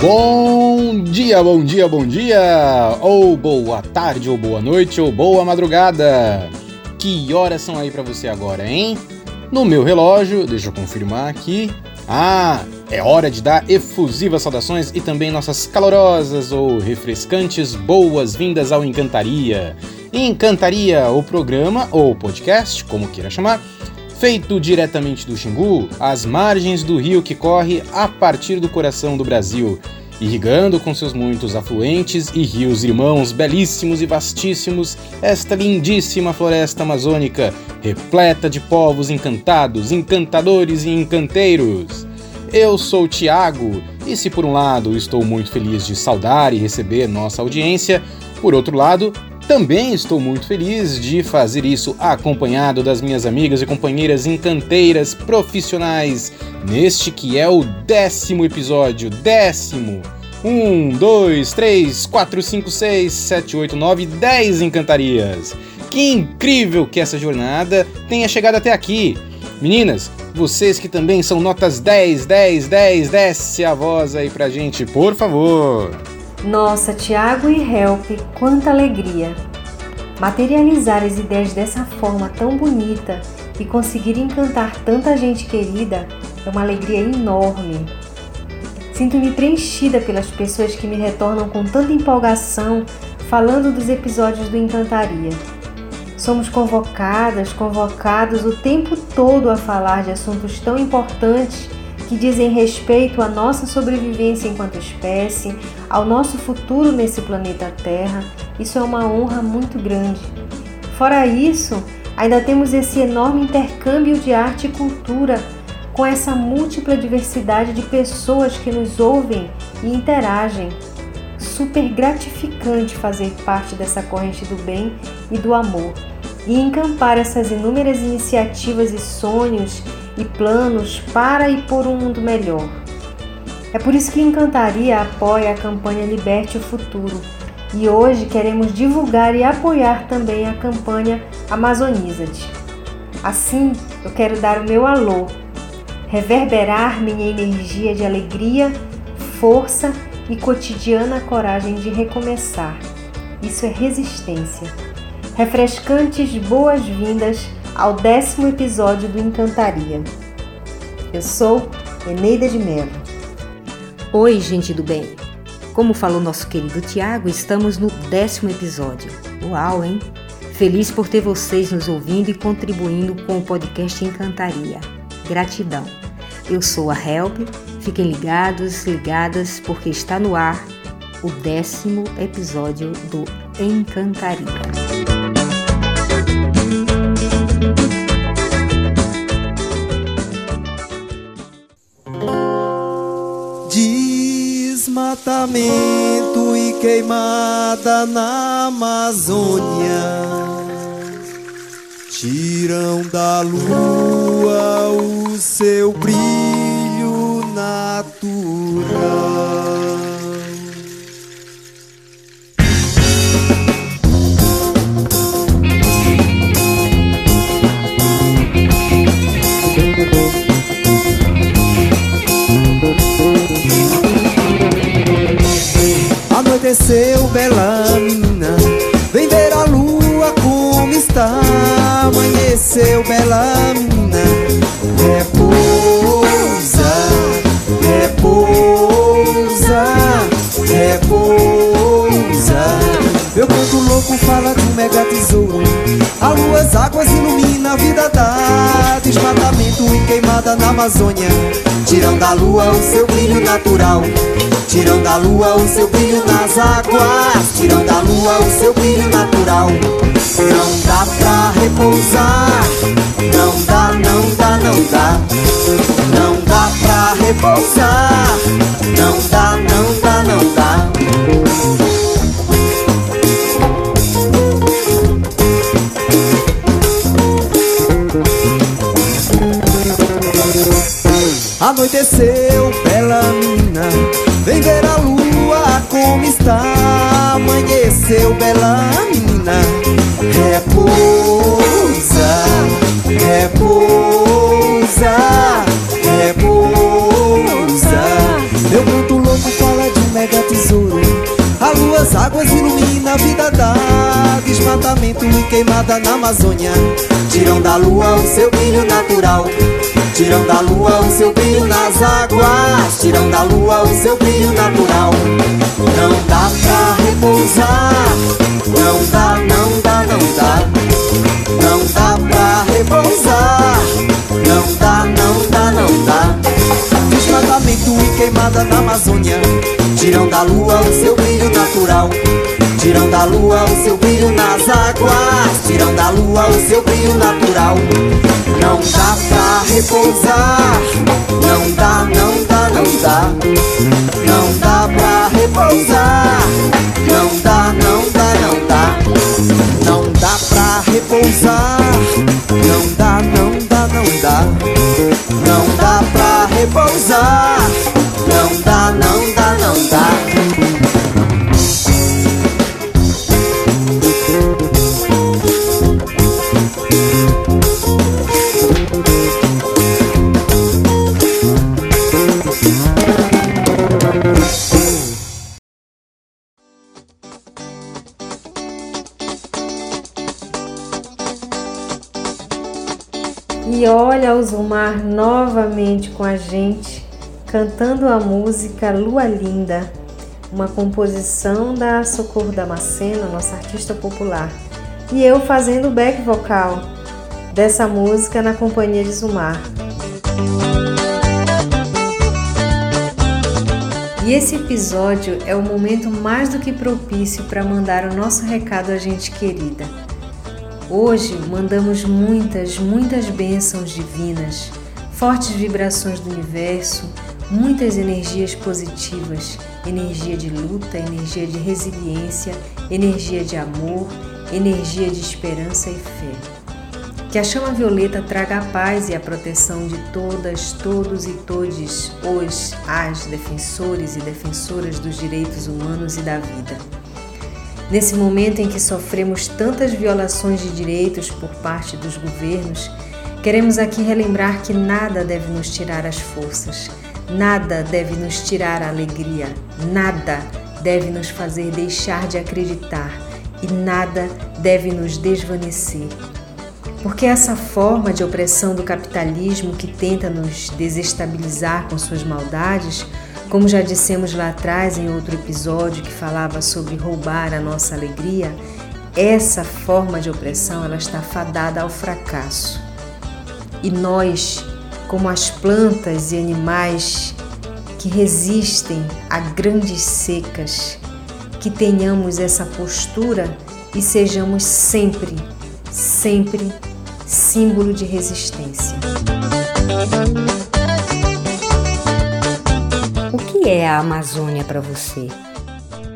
Bom dia, bom dia, bom dia! Ou boa tarde, ou boa noite, ou boa madrugada! Que horas são aí para você agora, hein? No meu relógio, deixa eu confirmar aqui. Ah, é hora de dar efusivas saudações e também nossas calorosas ou refrescantes boas-vindas ao Encantaria. Encantaria, o programa ou podcast, como queira chamar, feito diretamente do Xingu, às margens do rio que corre a partir do coração do Brasil, irrigando com seus muitos afluentes e rios irmãos belíssimos e vastíssimos esta lindíssima floresta amazônica, repleta de povos encantados, encantadores e encanteiros. Eu sou Tiago, e se por um lado estou muito feliz de saudar e receber nossa audiência, por outro lado, também estou muito feliz de fazer isso acompanhado das minhas amigas e companheiras encanteiras profissionais neste que é o décimo episódio. Décimo! Um, dois, três, quatro, cinco, seis, sete, oito, nove, dez encantarias! Que incrível que essa jornada tenha chegado até aqui! Meninas, vocês que também são notas 10, 10, 10, desce a voz aí pra gente, por favor! Nossa, Tiago e Help, quanta alegria! Materializar as ideias dessa forma tão bonita e conseguir encantar tanta gente querida é uma alegria enorme. Sinto-me preenchida pelas pessoas que me retornam com tanta empolgação falando dos episódios do Encantaria. Somos convocadas, convocados o tempo todo a falar de assuntos tão importantes que dizem respeito à nossa sobrevivência enquanto espécie, ao nosso futuro nesse planeta Terra. Isso é uma honra muito grande. Fora isso, ainda temos esse enorme intercâmbio de arte e cultura com essa múltipla diversidade de pessoas que nos ouvem e interagem. Super gratificante fazer parte dessa corrente do bem e do amor e encampar essas inúmeras iniciativas e sonhos e planos para e por um mundo melhor. É por isso que Encantaria apoia a campanha Liberte o Futuro e hoje queremos divulgar e apoiar também a campanha Amazoniza-te. Assim, eu quero dar o meu alô, reverberar minha energia de alegria, força e cotidiana coragem de recomeçar. Isso é resistência. Refrescantes boas-vindas ao décimo episódio do Encantaria. Eu sou Eneida de Mello. Oi, gente do bem! Como falou nosso querido Tiago, estamos no décimo episódio. Uau, hein? Feliz por ter vocês nos ouvindo e contribuindo com o podcast Encantaria. Gratidão! Eu sou a Help, fiquem ligados, ligadas, porque está no ar o décimo episódio do Encantaria. Desmatamento e queimada na Amazônia tiram da lua o seu brilho natural. Anoiteceu, bela menina. Vem ver a lua como está. Amanheceu, bela menina. Repousa, repousa, repousa. Meu canto louco fala de um mega tesouro. A lua, as águas ilumina a vida da Desmatamento e queimada na Amazônia Tiram da lua o seu brilho natural. Tiram da lua o seu brilho nas águas. Tiram da lua o seu brilho natural. Não dá pra repousar. Não dá, não dá, não dá. Não dá pra repousar. Não dá, não dá, não dá Anoiteceu, bela menina Vem ver a lua como está. Amanheceu, bela menina Repousa, repousa Desmatamento e queimada na Amazônia. Tiram da lua o seu brilho natural. Tiram da lua o seu brilho nas águas. Tiram da lua o seu brilho natural. Não dá pra repousar. Não dá, não dá, não dá. Não dá pra repousar. Não dá, não dá, não dá. Desmatamento e queimada na Amazônia. Tiram da lua o seu natural Tiram da lua o seu brilho nas águas. Tiram da lua o seu brilho natural. Não dá pra repousar. Não dá, não dá, não dá. Não dá pra repousar. Não dá, não dá, não dá. Não dá pra repousar. Não dá, não dá, não dá. Não dá pra repousar a música Lua Linda, uma composição da Socorro Damasceno, nossa artista popular. E eu fazendo o back vocal dessa música na companhia de Zumar. E esse episódio é o momento mais do que propício para mandar o nosso recado a gente querida. Hoje mandamos muitas, muitas bênçãos divinas, fortes vibrações do universo, muitas energias positivas, energia de luta, energia de resiliência, energia de amor, energia de esperança e fé. Que a chama violeta traga a paz e a proteção de todas, todos e todes os, as defensores e defensoras dos direitos humanos e da vida. Nesse momento em que sofremos tantas violações de direitos por parte dos governos, queremos aqui relembrar que nada deve nos tirar as forças, nada deve nos tirar a alegria, nada deve nos fazer deixar de acreditar e nada deve nos desvanecer. Porque essa forma de opressão do capitalismo que tenta nos desestabilizar com suas maldades como já dissemos lá atrás em outro episódio que falava sobre roubar a nossa alegria, essa forma de opressão ela está fadada ao fracasso. E nós, como as plantas e animais que resistem a grandes secas, que tenhamos essa postura e sejamos sempre, sempre símbolo de resistência. O que é a Amazônia para você?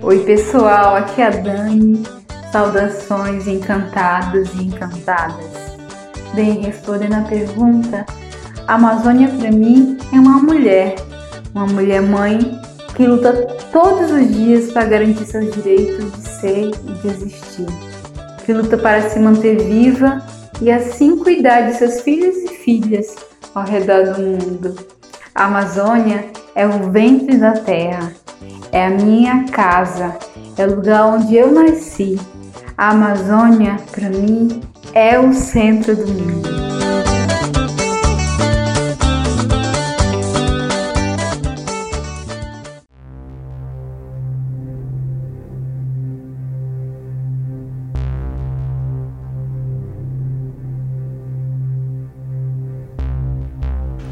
Oi, pessoal, aqui é a Dani. Saudações encantados e encantadas. Bem, respondendo a pergunta, a Amazônia para mim é uma mulher, uma mulher mãe que luta todos os dias para garantir seus direitos de ser e de existir, que luta para se manter viva e assim cuidar de seus filhos e filhas ao redor do mundo. A Amazônia é o ventre da terra, é a minha casa, é o lugar onde eu nasci. A Amazônia, para mim, é o centro do mundo.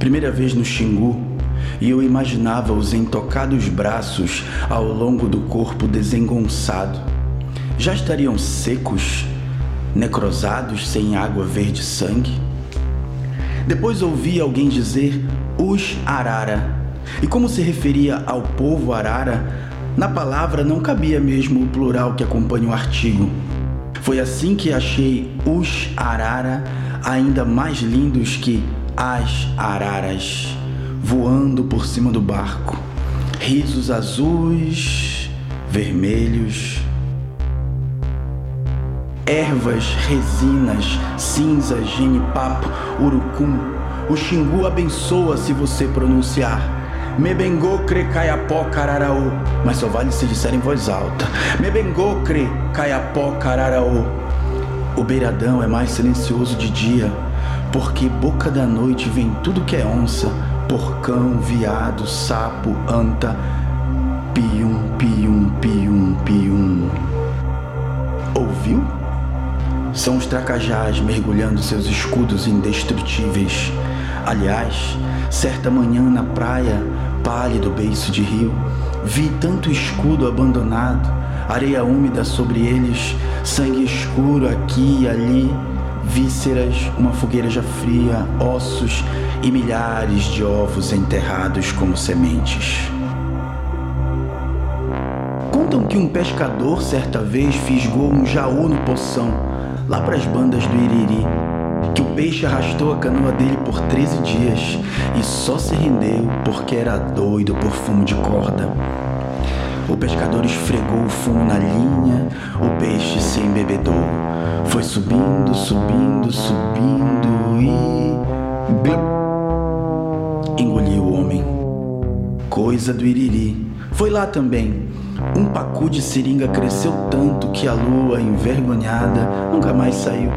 Primeira vez no Xingu, e eu imaginava os intocados braços ao longo do corpo desengonçado. Já estariam secos, necrosados, sem água verde sangue? Depois ouvi alguém dizer os arara, e como se referia ao povo arara, na palavra não cabia mesmo o plural que acompanha o artigo. Foi assim que achei os arara ainda mais lindos que as araras voando por cima do barco. Risos azuis, vermelhos, ervas, resinas, cinzas, genipapo, urucum. O xingu abençoa se você pronunciar. Mebengocre caiapó cararaô. Mas só vale se disser em voz alta. Mebengocre caiapó cararaô. O beiradão é mais silencioso de dia, porque boca da noite vem tudo que é onça, porcão, viado, sapo, anta, pium, pium, pium, pium. Ouviu? São os tracajás mergulhando seus escudos indestrutíveis. Aliás, certa manhã na praia, pálido beiço de rio, vi tanto escudo abandonado, areia úmida sobre eles, sangue escuro aqui e ali, vísceras, uma fogueira já fria, ossos e milhares de ovos enterrados como sementes. Contam que um pescador certa vez fisgou um jaú no poção, lá para as bandas do Iriri, que o peixe arrastou a canoa dele por 13 dias e só se rendeu porque era doido por fumo de corda. O pescador esfregou o fumo na linha, o peixe se embebedou. Foi subindo, subindo, subindo e. Blim! Engoliu o homem. Coisa do Iriri. Foi lá também. Um pacu de seringa cresceu tanto que a lua, envergonhada, nunca mais saiu.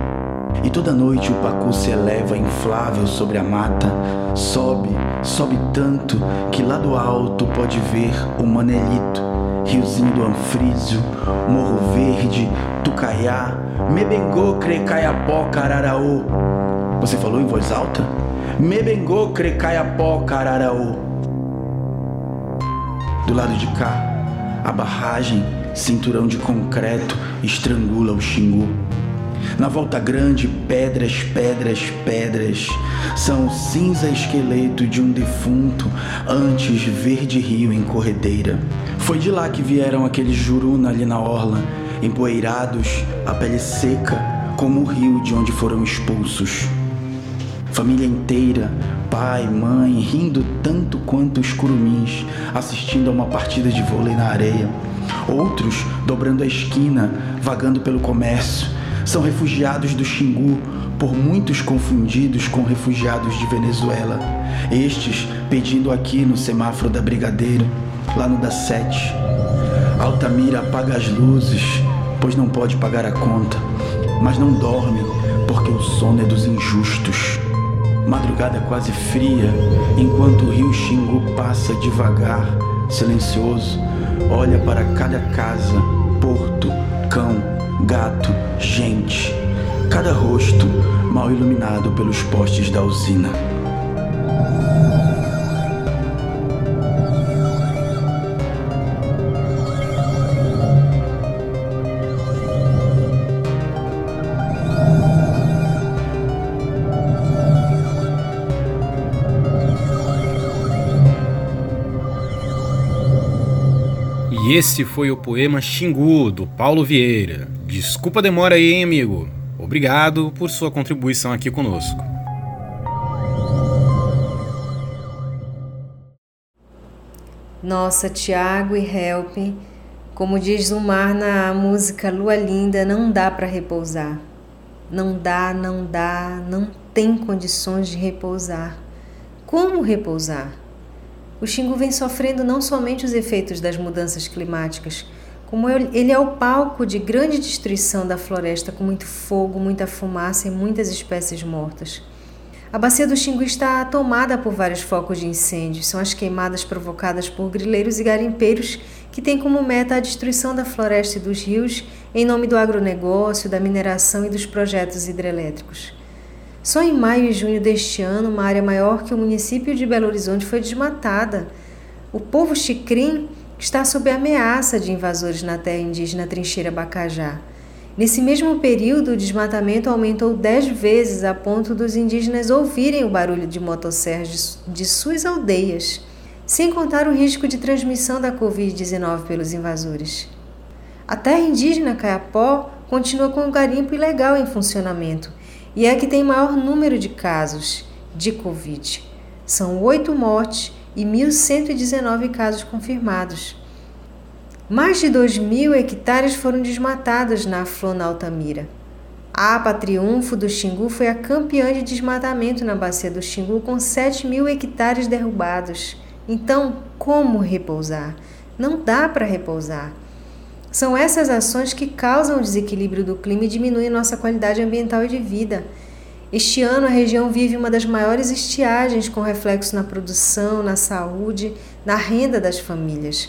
E toda noite o pacu se eleva inflável sobre a mata, sobe, sobe tanto que lá do alto pode ver o manelito Riozinho do Anfrísio, Morro Verde, Tucaiá, Mebengô, Crecaiapó, Cararaô. Você falou em voz alta? Mebengô, Crecaiapó, Cararaô. Do lado de cá, a barragem, cinturão de concreto, estrangula o Xingu. Na volta grande, pedras, pedras, pedras. São cinza esqueleto de um defunto, antes verde rio em corredeira. Foi de lá que vieram aqueles juruna ali na orla, empoeirados, a pele seca, como o rio de onde foram expulsos. Família inteira, pai, mãe, rindo tanto quanto os curumins, assistindo a uma partida de vôlei na areia. Outros dobrando a esquina, vagando pelo comércio, são refugiados do Xingu, por muitos confundidos com refugiados de Venezuela. Estes pedindo aqui no semáforo da Brigadeiro, lá no da Sete. Altamira apaga as luzes, pois não pode pagar a conta, mas não dorme, porque o sono é dos injustos. Madrugada quase fria, enquanto o rio Xingu passa devagar, silencioso, olha para cada casa, porto, cão, gato, gente, cada rosto mal iluminado pelos postes da usina. Esse foi o poema Xingu, do Paulo Vieira. Desculpa a demora aí, hein, amigo? Obrigado por sua contribuição aqui conosco. Nossa, Tiago e Help, como diz o mar na música Lua Linda, não dá para repousar. Não dá, não dá, não tem condições de repousar. Como repousar? O Xingu vem sofrendo não somente os efeitos das mudanças climáticas, como ele é o palco de grande destruição da floresta, com muito fogo, muita fumaça e muitas espécies mortas. A bacia do Xingu está tomada por vários focos de incêndio. São as queimadas provocadas por grileiros e garimpeiros que têm como meta a destruição da floresta e dos rios em nome do agronegócio, da mineração e dos projetos hidrelétricos. Só em maio e junho deste ano, uma área maior que o município de Belo Horizonte foi desmatada. O povo chicrim está sob ameaça de invasores na terra indígena Trincheira Bacajá. Nesse mesmo período, o desmatamento aumentou dez vezes a ponto dos indígenas ouvirem o barulho de motosserras de suas aldeias, sem contar o risco de transmissão da Covid-19 pelos invasores. A terra indígena Caiapó continua com o garimpo ilegal em funcionamento e é a que tem maior número de casos de Covid. São oito mortes e 1.119 casos confirmados. Mais de 2 mil hectares foram desmatados na Flona Altamira. A APA Triunfo do Xingu foi a campeã de desmatamento na bacia do Xingu, com 7 mil hectares derrubados. Então, como repousar? Não dá para repousar. São essas ações que causam o desequilíbrio do clima e diminuem nossa qualidade ambiental e de vida. Este ano, a região vive uma das maiores estiagens, com reflexo na produção, na saúde, na renda das famílias.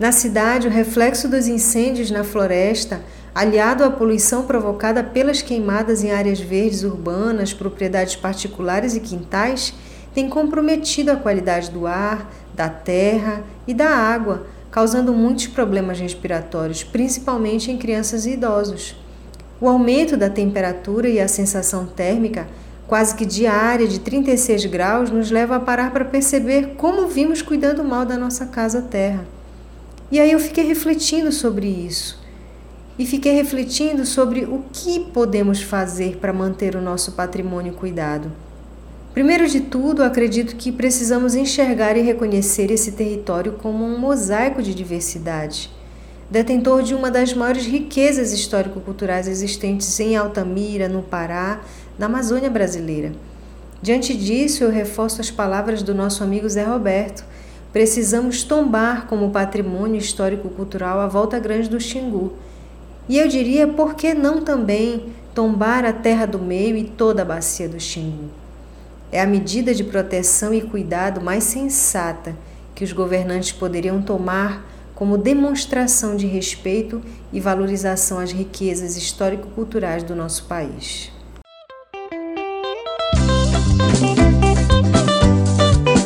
Na cidade, o reflexo dos incêndios na floresta, aliado à poluição provocada pelas queimadas em áreas verdes urbanas, propriedades particulares e quintais, tem comprometido a qualidade do ar, da terra e da água, causando muitos problemas respiratórios, principalmente em crianças e idosos. O aumento da temperatura e a sensação térmica, quase que diária, de 36 graus, nos leva a parar para perceber como vimos cuidando mal da nossa casa terra. E aí eu fiquei refletindo sobre isso. E fiquei refletindo sobre o que podemos fazer para manter o nosso patrimônio cuidado. Primeiro de tudo, acredito que precisamos enxergar e reconhecer esse território como um mosaico de diversidade, detentor de uma das maiores riquezas histórico-culturais existentes em Altamira, no Pará, na Amazônia brasileira. Diante disso, eu reforço as palavras do nosso amigo Zé Roberto. Precisamos tombar como patrimônio histórico-cultural a Volta Grande do Xingu. E eu diria, por que não também tombar a Terra do Meio e toda a bacia do Xingu? É a medida de proteção e cuidado mais sensata que os governantes poderiam tomar como demonstração de respeito e valorização às riquezas histórico-culturais do nosso país.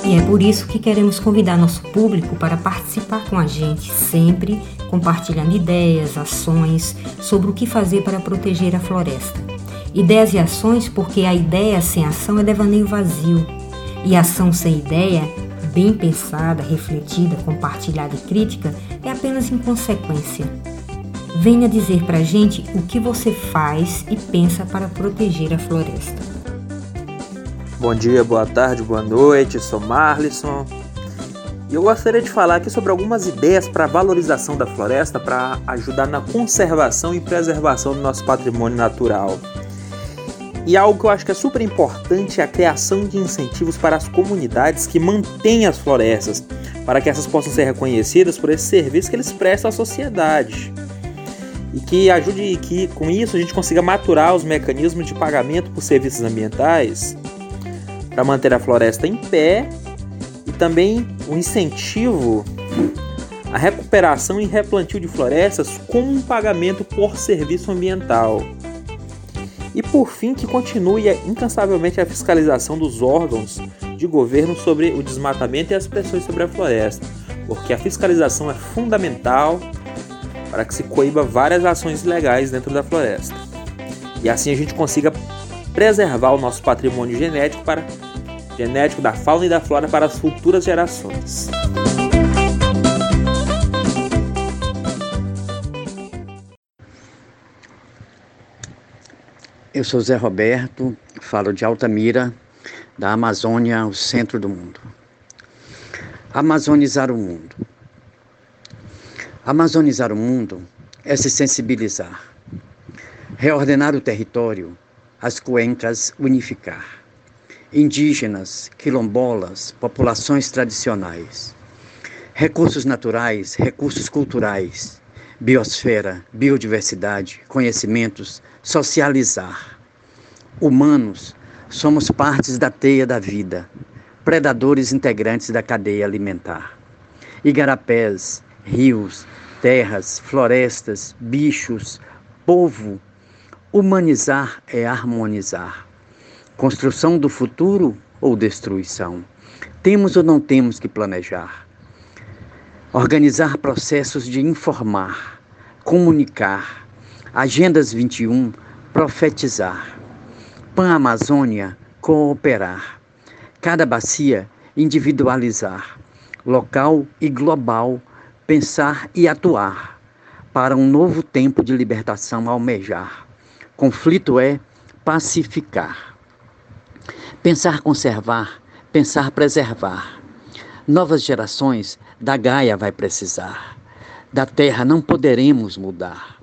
E é por isso que queremos convidar nosso público para participar com a gente, sempre compartilhando ideias, ações sobre o que fazer para proteger a floresta. Ideias e ações, porque a ideia sem ação é devaneio vazio, e ação sem ideia, bem pensada, refletida, compartilhada e crítica, é apenas inconsequência. Venha dizer pra gente o que você faz e pensa para proteger a floresta. Bom dia, boa tarde, boa noite, sou Marlisson. E eu gostaria de falar aqui sobre algumas ideias para a valorização da floresta para ajudar na conservação e preservação do nosso patrimônio natural. E algo que eu acho que é super importante é a criação de incentivos para as comunidades que mantêm as florestas, para que essas possam ser reconhecidas por esse serviço que eles prestam à sociedade. E que ajude que com isso a gente consiga maturar os mecanismos de pagamento por serviços ambientais para manter a floresta em pé e também o um incentivo à recuperação e replantio de florestas como um pagamento por serviço ambiental. E por fim, que continue incansavelmente a fiscalização dos órgãos de governo sobre o desmatamento e as pressões sobre a floresta, porque a fiscalização é fundamental para que se coíba várias ações ilegais dentro da floresta. E assim a gente consiga preservar o nosso patrimônio genético para genético da fauna e da flora para as futuras gerações. Eu sou Zé Roberto, falo de Altamira, da Amazônia, o centro do mundo. Amazonizar o mundo. Amazonizar o mundo é se sensibilizar, reordenar o território, as cuencas unificar. Indígenas, quilombolas, populações tradicionais. Recursos naturais, recursos culturais, biosfera, biodiversidade, conhecimentos, socializar. Humanos, somos partes da teia da vida, predadores integrantes da cadeia alimentar. Igarapés, rios, terras, florestas, bichos, povo. Humanizar é harmonizar. Construção do futuro ou destruição? Temos ou não temos que planejar? Organizar processos de informar, comunicar, Agendas 21, profetizar. Pan Amazônia, cooperar. Cada bacia, individualizar. Local e global, pensar e atuar. Para um novo tempo de libertação almejar. Conflito é pacificar. Pensar conservar, pensar preservar. Novas gerações da Gaia vai precisar. Da terra não poderemos mudar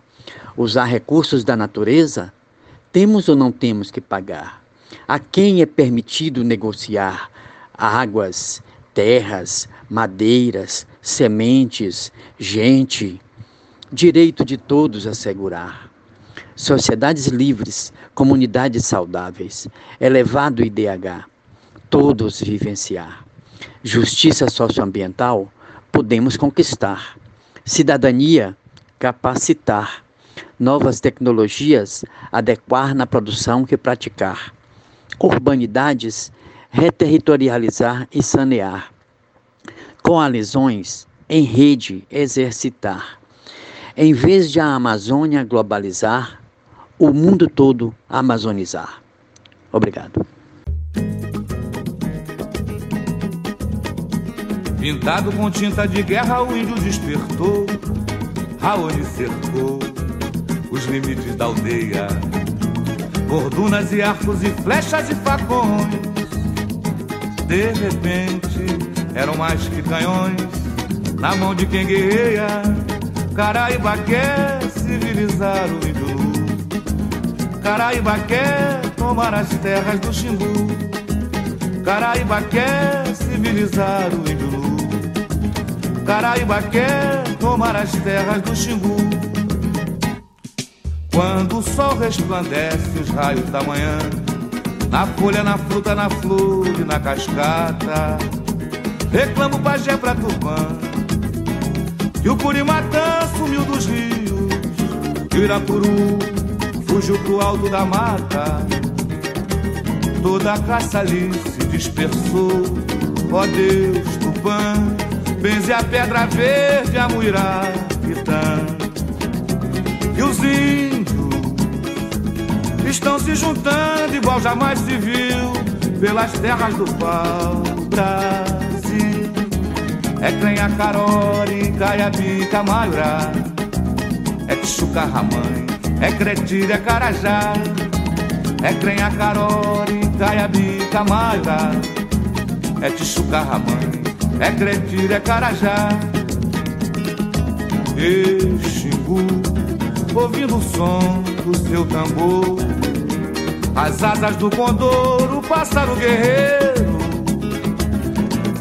usar recursos da natureza, temos ou não temos que pagar? A quem é permitido negociar águas, terras, madeiras, sementes, gente? direito de todos assegurar. Sociedades livres, comunidades saudáveis, elevado IDH, todos vivenciar. Justiça socioambiental, podemos conquistar. Cidadania, capacitar. Novas tecnologias, adequar na produção que praticar. Urbanidades, reterritorializar e sanear. Coalizões, em rede, exercitar. Em vez de a Amazônia globalizar, o mundo todo amazonizar. Obrigado. Pintado com tinta de guerra, o índio despertou. Raoni cercou os limites da aldeia. Cordunas e arcos e flechas e facões. De repente, eram mais que canhões na mão de quem guerreia. Caraíba quer civilizar o índio Caraíba quer tomar as terras do Xingu. Caraíba quer civilizar o índio. Caraíba quer tomar as terras do Xingu. Quando o sol resplandece os raios da manhã, na folha, na fruta, na flor e na cascata, reclamo pajé pra Tupã. E o Curimatã sumiu dos rios, e o Irapuru fugiu pro alto da mata. Toda a caça ali se dispersou. Ó oh Deus, Tupã, benze a pedra verde, a muirapitã. E os índios estão se juntando igual jamais se viu pelas terras do pau Brasil. É Crenha, Carori, Caiabi, Camaiurá, é Xuca, Ramãe. É Cretilha, é Carajá, é Crenha, Carori, Caiabi, Camara, é Tichuca, Ramãe, é Cretilha, é Carajá, e Xingu, ouvindo o som do seu tambor, as asas do condor, o pássaro guerreiro,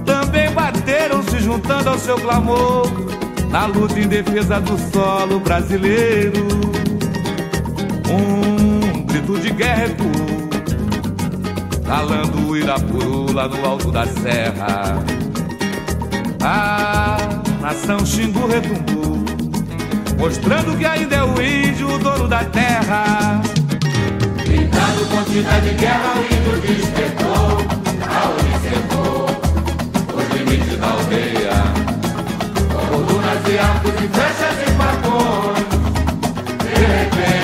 também bateram se juntando ao seu clamor, na luta em defesa do solo brasileiro um grito de guerra ecoou, calando o Irapuru lá no alto da serra. A nação Xingu retumbou, mostrando que ainda é o índio o dono da terra. Gritando com tinta de guerra, o índio despertou, a cercou os limites da aldeia. Cordunas e arcos e flechas e facões, de repente.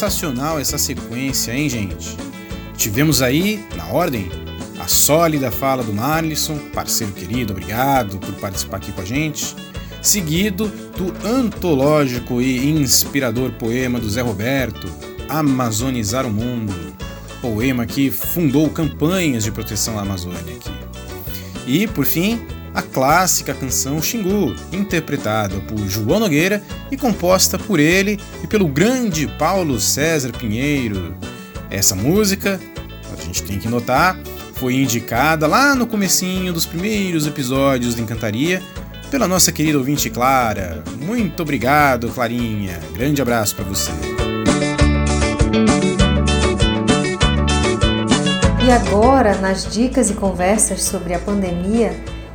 sensacional essa sequência, hein, gente? Tivemos aí, na ordem, a sólida fala do Marlisson, parceiro querido, obrigado por participar aqui com a gente. Seguido do antológico e inspirador poema do Zé Roberto, Amazonizar o Mundo, poema que fundou campanhas de proteção à Amazônia aqui. E, por fim, a clássica canção Xingu, interpretada por João Nogueira e composta por ele e pelo grande Paulo César Pinheiro. Essa música, a gente tem que notar, foi indicada lá no comecinho dos primeiros episódios do Encantaria pela nossa querida ouvinte Clara. Muito obrigado, Clarinha. Grande abraço para você. E agora, nas dicas e conversas sobre a pandemia,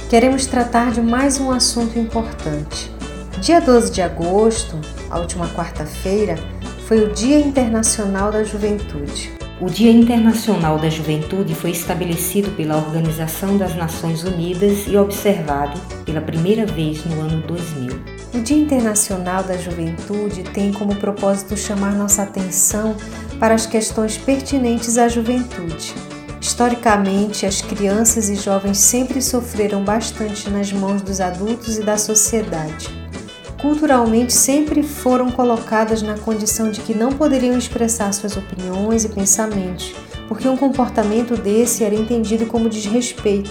queremos tratar de mais um assunto importante. Dia 12 de agosto, a última quarta-feira, foi o Dia Internacional da Juventude. O Dia Internacional da Juventude foi estabelecido pela Organização das Nações Unidas e observado pela primeira vez no ano 2000. O Dia Internacional da Juventude tem como propósito chamar nossa atenção para as questões pertinentes à juventude. Historicamente, as crianças e jovens sempre sofreram bastante nas mãos dos adultos e da sociedade culturalmente sempre foram colocadas na condição de que não poderiam expressar suas opiniões e pensamentos, porque um comportamento desse era entendido como desrespeito.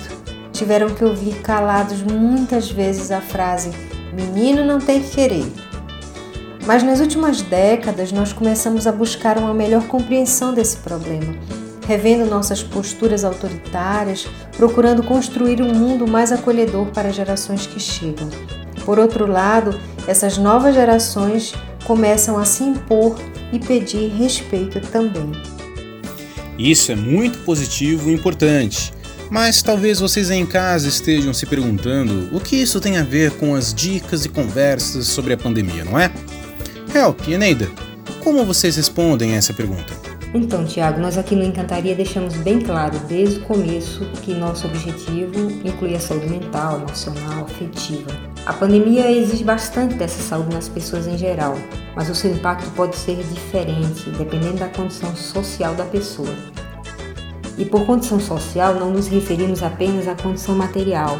Tiveram que ouvir calados muitas vezes a frase: menino não tem que querer. Mas nas últimas décadas nós começamos a buscar uma melhor compreensão desse problema, revendo nossas posturas autoritárias, procurando construir um mundo mais acolhedor para as gerações que chegam. Por outro lado, essas novas gerações começam a se impor e pedir respeito também. Isso é muito positivo e importante. Mas talvez vocês em casa estejam se perguntando o que isso tem a ver com as dicas e conversas sobre a pandemia, não é? Help e Eneida, como vocês respondem a essa pergunta? Então, Tiago, nós aqui no Encantaria deixamos bem claro desde o começo que nosso objetivo inclui a saúde mental, emocional, afetiva. A pandemia exige bastante dessa saúde nas pessoas em geral, mas o seu impacto pode ser diferente dependendo da condição social da pessoa. E por condição social, não nos referimos apenas à condição material,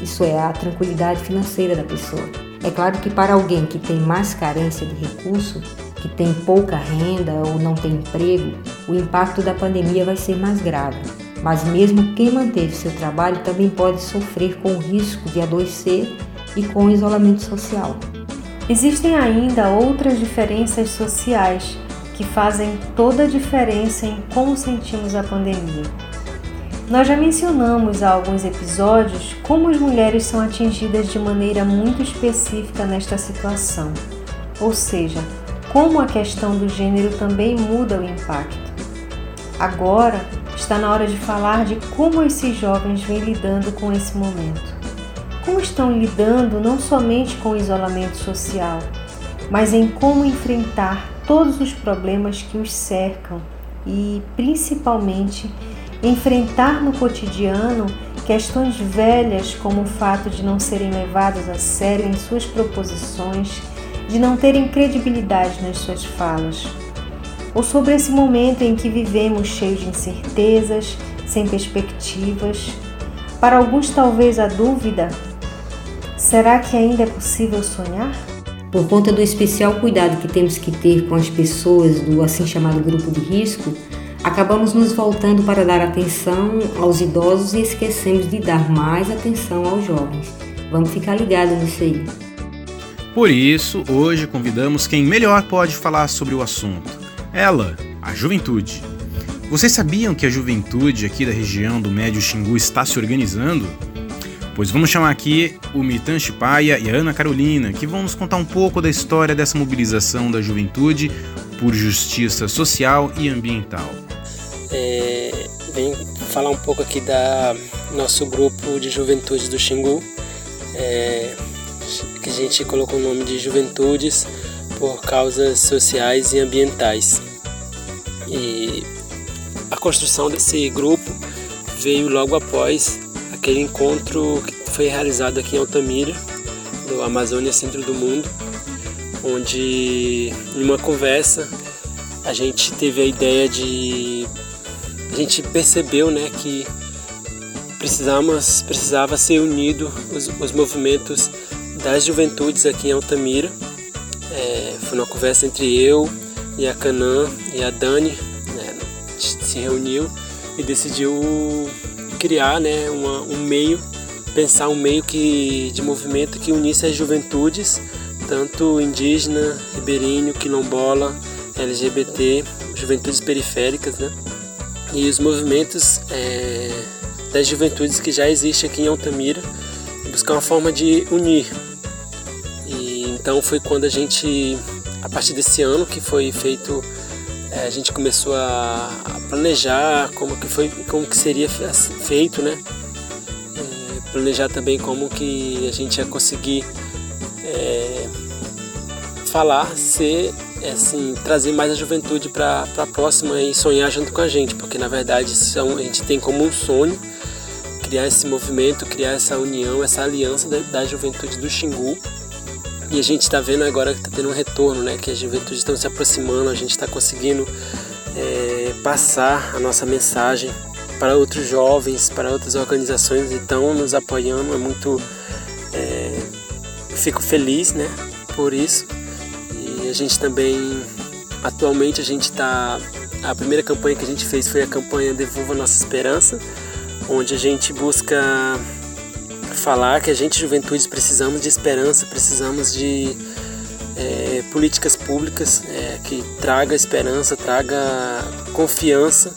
isso é, a tranquilidade financeira da pessoa. É claro que para alguém que tem mais carência de recurso, que tem pouca renda ou não tem emprego, o impacto da pandemia vai ser mais grave. Mas mesmo quem manteve seu trabalho também pode sofrer com o risco de adoecer e com o isolamento social. Existem ainda outras diferenças sociais que fazem toda a diferença em como sentimos a pandemia. Nós já mencionamos há alguns episódios como as mulheres são atingidas de maneira muito específica nesta situação, ou seja, como a questão do gênero também muda o impacto. Agora está na hora de falar de como esses jovens vêm lidando com esse momento. Como estão lidando não somente com o isolamento social, mas em como enfrentar todos os problemas que os cercam e, principalmente, enfrentar no cotidiano questões velhas como o fato de não serem levados a sério em suas proposições de não terem credibilidade nas suas falas, ou sobre esse momento em que vivemos cheios de incertezas, sem perspectivas. Para alguns, talvez a dúvida: será que ainda é possível sonhar? Por conta do especial cuidado que temos que ter com as pessoas do assim chamado grupo de risco, acabamos nos voltando para dar atenção aos idosos e esquecemos de dar mais atenção aos jovens. Vamos ficar ligados nisso aí. Por isso, hoje convidamos quem melhor pode falar sobre o assunto. Ela, a juventude. Vocês sabiam que a juventude aqui da região do Médio Xingu está se organizando? Pois vamos chamar aqui o Mitan Chipaia e a Ana Carolina, que vão nos contar um pouco da história dessa mobilização da juventude por justiça social e ambiental. É, falar um pouco aqui da nosso grupo de juventude do Xingu. É, que a gente colocou o nome de Juventudes por causas sociais e ambientais. E a construção desse grupo veio logo após aquele encontro que foi realizado aqui em Altamira, no Amazônia Centro do Mundo, onde em uma conversa a gente teve a ideia de. A gente percebeu né, que precisamos, precisava ser unido os, os movimentos das juventudes aqui em Altamira. É, foi uma conversa entre eu e a Canã e a Dani, né, se reuniu e decidiu criar né, uma, um meio, pensar um meio que, de movimento que unisse as juventudes, tanto indígena, ribeirinho, quilombola, LGBT, juventudes periféricas, né? E os movimentos é, das juventudes que já existem aqui em Altamira, buscar uma forma de unir. Então foi quando a gente, a partir desse ano que foi feito, é, a gente começou a, a, planejar como que foi, como que seria feito, né? É, planejar também como que a gente ia conseguir é, falar, ser assim, trazer mais a juventude para a próxima e sonhar junto com a gente, porque na verdade são, a gente tem como um sonho criar esse movimento, criar essa união, essa aliança da, da juventude do Xingu. E a gente está vendo agora que está tendo um retorno, né? que as juventudes estão se aproximando, a gente está conseguindo é, passar a nossa mensagem para outros jovens, para outras organizações que estão nos apoiando. É muito. É, fico feliz né, por isso a gente também, atualmente a gente está, a primeira campanha que a gente fez foi a campanha Devolva Nossa Esperança, onde a gente busca falar que a gente, juventudes, precisamos de esperança, precisamos de é, políticas públicas é, que traga esperança, traga confiança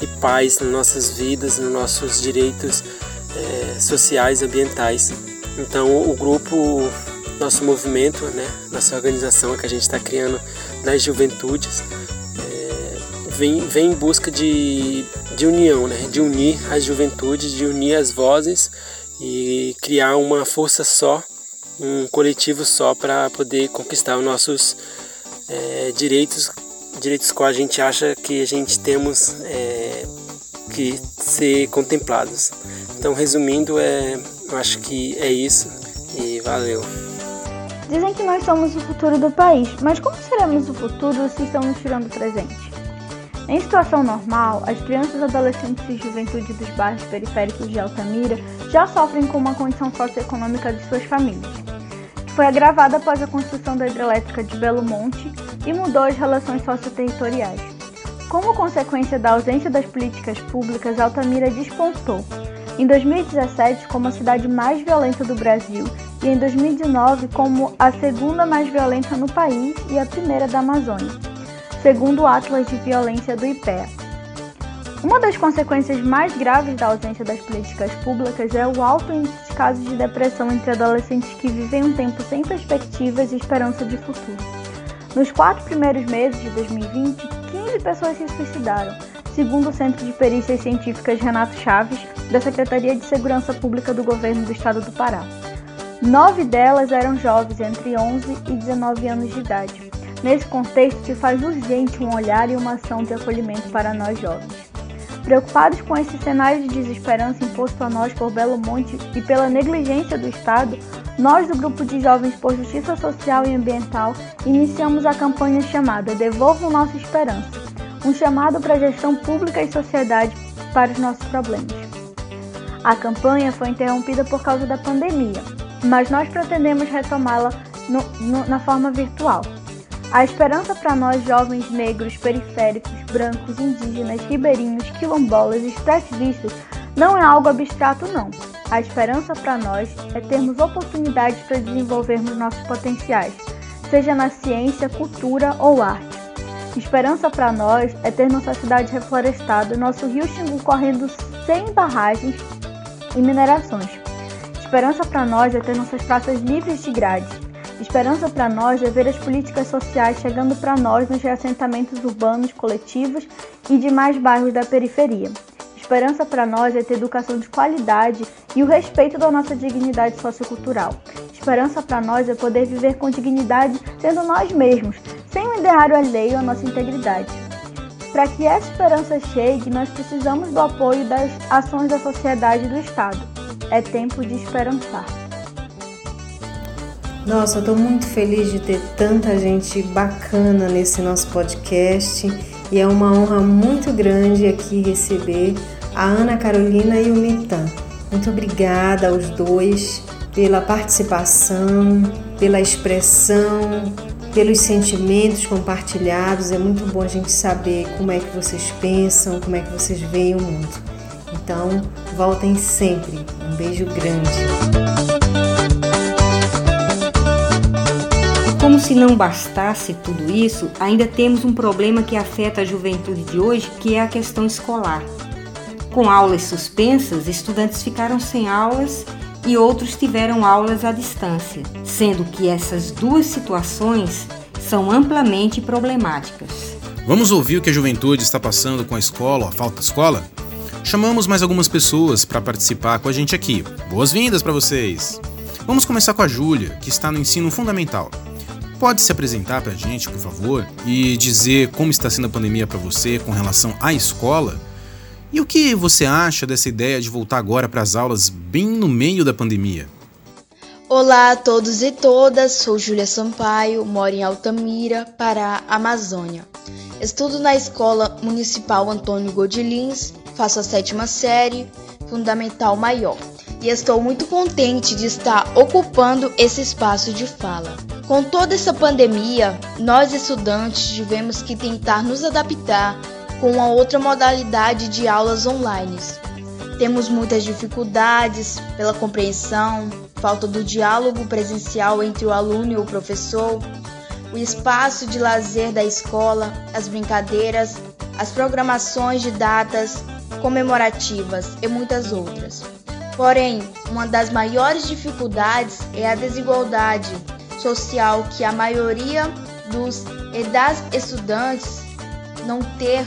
e paz nas nossas vidas, nos nossos direitos é, sociais, ambientais. Então o grupo nosso movimento, né, nossa organização que a gente está criando das juventudes, é, vem, vem em busca de, de união, né, de unir as juventudes, de unir as vozes e criar uma força só, um coletivo só para poder conquistar os nossos é, direitos, direitos que a gente acha que a gente temos é, que ser contemplados. Então, resumindo, é, eu acho que é isso e valeu. Dizem que nós somos o futuro do país, mas como seremos o futuro se estamos tirando o presente? Em situação normal, as crianças, adolescentes e juventude dos bairros periféricos de Altamira já sofrem com uma condição socioeconômica de suas famílias, que foi agravada após a construção da hidrelétrica de Belo Monte e mudou as relações socioterritoriais. Como consequência da ausência das políticas públicas, Altamira despontou. Em 2017, como a cidade mais violenta do Brasil e em 2019 como a segunda mais violenta no país e a primeira da Amazônia, segundo o Atlas de Violência do IPEA. Uma das consequências mais graves da ausência das políticas públicas é o alto índice de casos de depressão entre adolescentes que vivem um tempo sem perspectivas e esperança de futuro. Nos quatro primeiros meses de 2020, 15 pessoas se suicidaram, segundo o Centro de Perícias Científicas Renato Chaves, da Secretaria de Segurança Pública do Governo do Estado do Pará. Nove delas eram jovens entre 11 e 19 anos de idade. Nesse contexto, se faz urgente um olhar e uma ação de acolhimento para nós jovens. Preocupados com esse cenário de desesperança imposto a nós por Belo Monte e pela negligência do Estado, nós do Grupo de Jovens por Justiça Social e Ambiental iniciamos a campanha chamada Devolvam Nossa Esperança, um chamado para a gestão pública e sociedade para os nossos problemas. A campanha foi interrompida por causa da pandemia, mas nós pretendemos retomá-la na forma virtual. A esperança para nós, jovens negros, periféricos, brancos, indígenas, ribeirinhos, quilombolas e expressivistas, não é algo abstrato, não. A esperança para nós é termos oportunidades para desenvolvermos nossos potenciais, seja na ciência, cultura ou arte. Esperança para nós é ter nossa cidade reflorestada, nosso rio Xingu correndo sem barragens e minerações. Esperança para nós é ter nossas praças livres de grades. Esperança para nós é ver as políticas sociais chegando para nós nos reassentamentos urbanos coletivos e demais bairros da periferia. Esperança para nós é ter educação de qualidade e o respeito da nossa dignidade sociocultural. Esperança para nós é poder viver com dignidade sendo nós mesmos, sem um ideário alheio à nossa integridade. Para que essa esperança chegue, nós precisamos do apoio das ações da sociedade e do Estado. É tempo de esperançar. Nossa, eu tô muito feliz de ter tanta gente bacana nesse nosso podcast e é uma honra muito grande aqui receber a Ana Carolina e o Mitan. Muito obrigada aos dois pela participação, pela expressão, pelos sentimentos compartilhados. É muito bom a gente saber como é que vocês pensam, como é que vocês veem o mundo. Então, voltem sempre. Um beijo grande. Como se não bastasse tudo isso, ainda temos um problema que afeta a juventude de hoje, que é a questão escolar. Com aulas suspensas, estudantes ficaram sem aulas e outros tiveram aulas à distância, sendo que essas duas situações são amplamente problemáticas. Vamos ouvir o que a juventude está passando com a escola, a falta de escola? Chamamos mais algumas pessoas para participar com a gente aqui. Boas-vindas para vocês! Vamos começar com a Júlia, que está no ensino fundamental. Pode se apresentar para a gente, por favor, e dizer como está sendo a pandemia para você com relação à escola? E o que você acha dessa ideia de voltar agora para as aulas bem no meio da pandemia? Olá a todos e todas, sou Júlia Sampaio, moro em Altamira, Pará, Amazônia. Estudo na Escola Municipal Antônio Godilins, faço a sétima série, Fundamental Maior, e estou muito contente de estar ocupando esse espaço de fala. Com toda essa pandemia, nós estudantes tivemos que tentar nos adaptar com a outra modalidade de aulas online. Temos muitas dificuldades pela compreensão, falta do diálogo presencial entre o aluno e o professor, o espaço de lazer da escola, as brincadeiras, as programações de datas comemorativas e muitas outras. Porém, uma das maiores dificuldades é a desigualdade social que a maioria dos e das estudantes não ter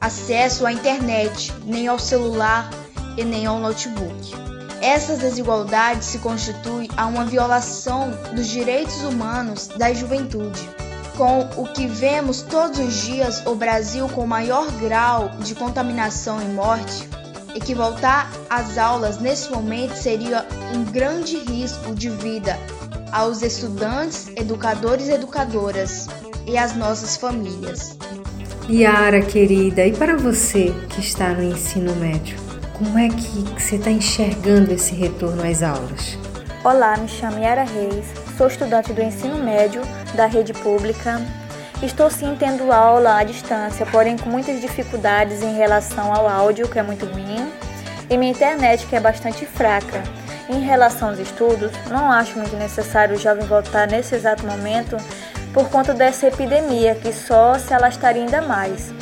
acesso à internet, nem ao celular e nem ao notebook. Essas desigualdades se constituem a uma violação dos direitos humanos da juventude. Com o que vemos todos os dias, o Brasil com maior grau de contaminação e morte, e que voltar às aulas nesse momento seria um grande risco de vida aos estudantes, educadores e educadoras e às nossas famílias. Yara, querida, e para você que está no ensino médio, como é que você está enxergando esse retorno às aulas? Olá, me chamo Yara Reis, sou estudante do ensino médio da rede pública. Estou sim tendo aula à distância, porém com muitas dificuldades em relação ao áudio, que é muito ruim, e minha internet, que é bastante fraca. Em relação aos estudos, não acho muito necessário o jovem voltar nesse exato momento por conta dessa epidemia que só se alastaria ainda mais.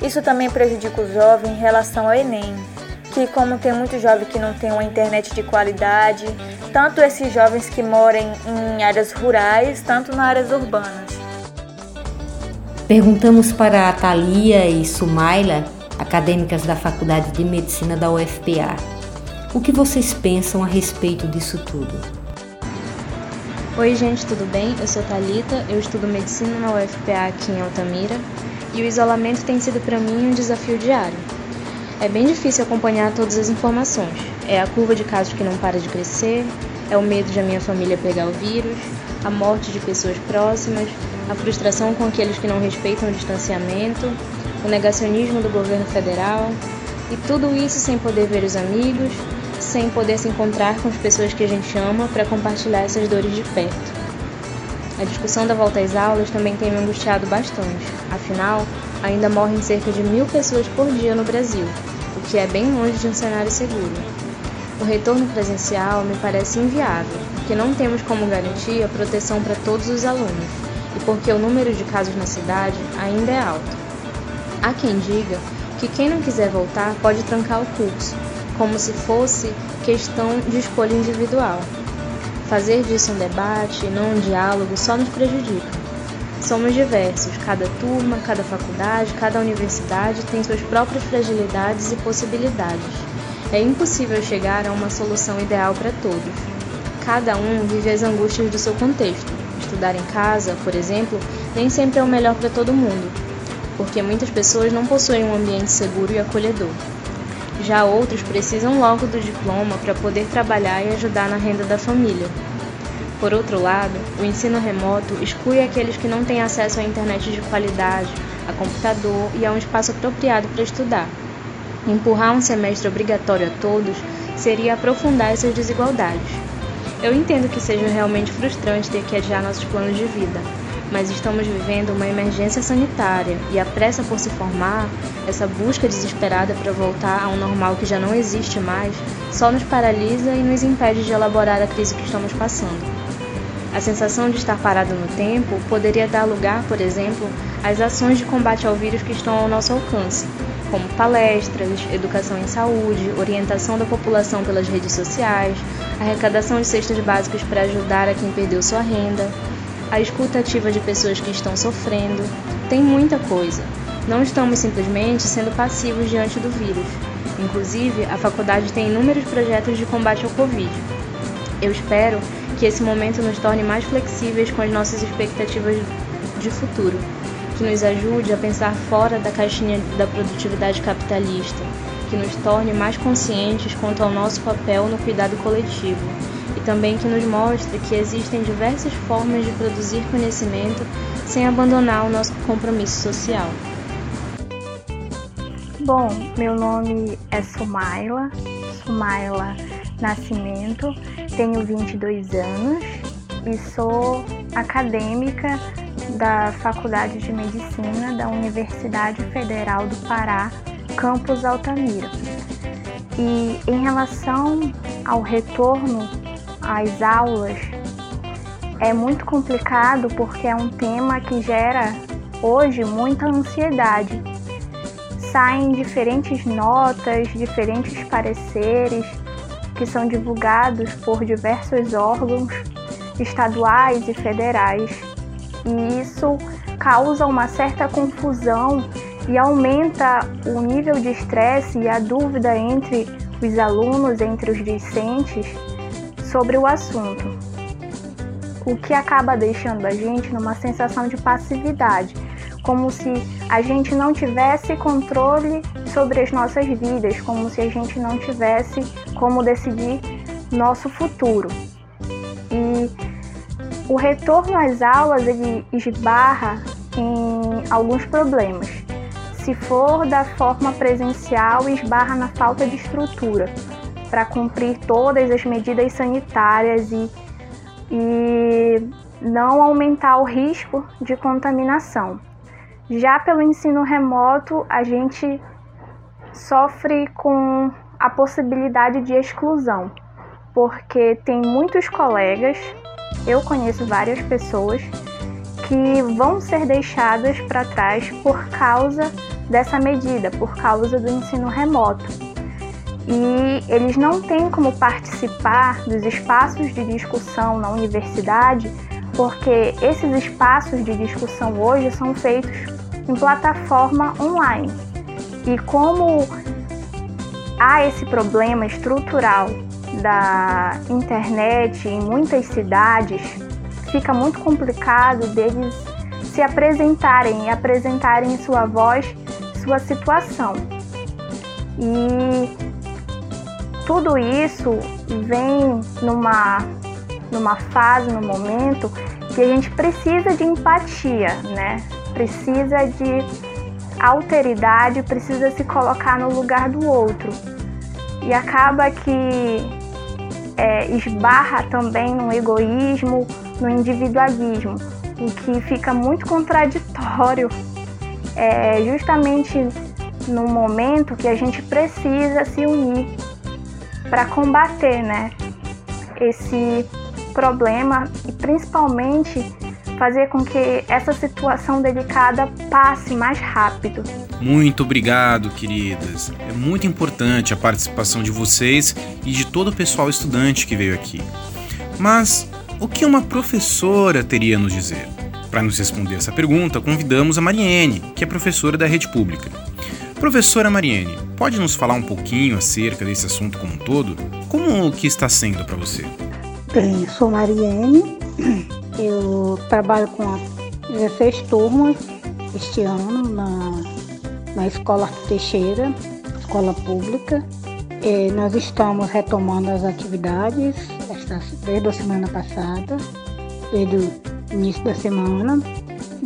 Isso também prejudica o jovem em relação ao Enem, que como tem muito jovem que não tem uma internet de qualidade, tanto esses jovens que moram em áreas rurais, tanto nas áreas urbanas. Perguntamos para a Thalia e Sumaila, acadêmicas da Faculdade de Medicina da UFPA, o que vocês pensam a respeito disso tudo. Oi, gente, tudo bem? Eu sou Talita, eu estudo medicina na UFPA aqui em Altamira e o isolamento tem sido para mim um desafio diário. É bem difícil acompanhar todas as informações. É a curva de casos que não para de crescer, é o medo de a minha família pegar o vírus, a morte de pessoas próximas, a frustração com aqueles que não respeitam o distanciamento, o negacionismo do governo federal e tudo isso sem poder ver os amigos, sem poder se encontrar com as pessoas que a gente ama para compartilhar essas dores de perto. A discussão da volta às aulas também tem me angustiado bastante, afinal, ainda morrem cerca de mil pessoas por dia no Brasil, o que é bem longe de um cenário seguro. O retorno presencial me parece inviável, porque não temos como garantir a proteção para todos os alunos e porque o número de casos na cidade ainda é alto. Há quem diga que quem não quiser voltar pode trancar o curso, como se fosse questão de escolha individual. Fazer disso um debate não um diálogo só nos prejudica. Somos diversos, cada turma, cada faculdade, cada universidade tem suas próprias fragilidades e possibilidades. É impossível chegar a uma solução ideal para todos. Cada um vive as angústias do seu contexto. Estudar em casa, por exemplo, nem sempre é o melhor para todo mundo, porque muitas pessoas não possuem um ambiente seguro e acolhedor. Já outros precisam logo do diploma para poder trabalhar e ajudar na renda da família. Por outro lado, o ensino remoto exclui aqueles que não têm acesso à internet de qualidade, a computador e a um espaço apropriado para estudar. Empurrar um semestre obrigatório a todos seria aprofundar essas desigualdades. Eu entendo que seja realmente frustrante ter que adiar nossos planos de vida, mas estamos vivendo uma emergência sanitária e a pressa por se formar, essa busca desesperada para voltar a um normal que já não existe mais, só nos paralisa e nos impede de elaborar a crise que estamos passando. A sensação de estar parado no tempo poderia dar lugar, por exemplo, às ações de combate ao vírus que estão ao nosso alcance, como palestras, educação em saúde, orientação da população pelas redes sociais, arrecadação de cestas básicas para ajudar a quem perdeu sua renda, a escuta ativa de pessoas que estão sofrendo. Tem muita coisa. Não estamos simplesmente sendo passivos diante do vírus. Inclusive, a faculdade tem inúmeros projetos de combate ao Covid. Eu espero que esse momento nos torne mais flexíveis com as nossas expectativas de futuro, que nos ajude a pensar fora da caixinha da produtividade capitalista, que nos torne mais conscientes quanto ao nosso papel no cuidado coletivo e também que nos mostre que existem diversas formas de produzir conhecimento sem abandonar o nosso compromisso social. Bom, meu nome é Sumaila, Sumaila Nascimento, tenho 22 anos e sou acadêmica da Faculdade de Medicina da Universidade Federal do Pará, campus Altamira. E em relação ao retorno às aulas, é muito complicado porque é um tema que gera hoje muita ansiedade. Saem diferentes notas, diferentes pareceres que são divulgados por diversos órgãos estaduais e federais. E isso causa uma certa confusão e aumenta o nível de estresse e a dúvida entre os alunos, entre os discentes sobre o assunto, o que acaba deixando a gente numa sensação de passividade, como se a gente não tivesse controle sobre as nossas vidas, como se a gente não tivesse como decidir nosso futuro. E o retorno às aulas ele esbarra em alguns problemas. Se for da forma presencial, esbarra na falta de estrutura para cumprir todas as medidas sanitárias e, e não aumentar o risco de contaminação. Já pelo ensino remoto, a gente sofre com a possibilidade de exclusão, porque tem muitos colegas, eu conheço várias pessoas que vão ser deixadas para trás por causa dessa medida, por causa do ensino remoto e eles não têm como participar dos espaços de discussão na universidade, porque esses espaços de discussão hoje são feitos em plataforma online. E como há esse problema estrutural da internet em muitas cidades, fica muito complicado deles se apresentarem e apresentarem sua voz, sua situação. E tudo isso vem numa, numa fase, num momento que a gente precisa de empatia, né? Precisa de alteridade, precisa se colocar no lugar do outro. E acaba que é, esbarra também no egoísmo, no individualismo, o que fica muito contraditório é, justamente no momento que a gente precisa se unir para combater né, esse problema e principalmente fazer com que essa situação delicada passe mais rápido. Muito obrigado, queridas. É muito importante a participação de vocês e de todo o pessoal estudante que veio aqui. Mas o que uma professora teria a nos dizer? Para nos responder essa pergunta, convidamos a Mariene, que é professora da rede pública. Professora Mariene, pode nos falar um pouquinho acerca desse assunto como um todo? Como que está sendo para você? Bem, sou Mariene, eu trabalho com 16 turmas este ano na, na Escola Teixeira, escola pública. E nós estamos retomando as atividades, as desde a semana passada, desde o início da semana,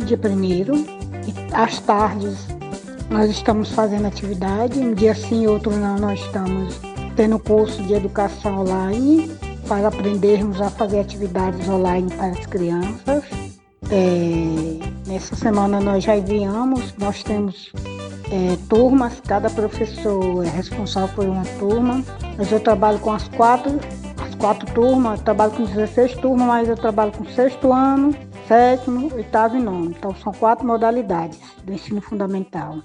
dia primeiro. E às tardes nós estamos fazendo atividade, um dia sim, outro não, nós estamos tendo curso de educação online para aprendermos a fazer atividades online para as crianças. É, nessa semana nós já enviamos, nós temos é, turmas, cada professor é responsável por uma turma. Mas eu trabalho com as quatro, as quatro turmas, eu trabalho com 16 turmas, mas eu trabalho com sexto ano, sétimo, oitavo e nono. Então são quatro modalidades do ensino fundamental.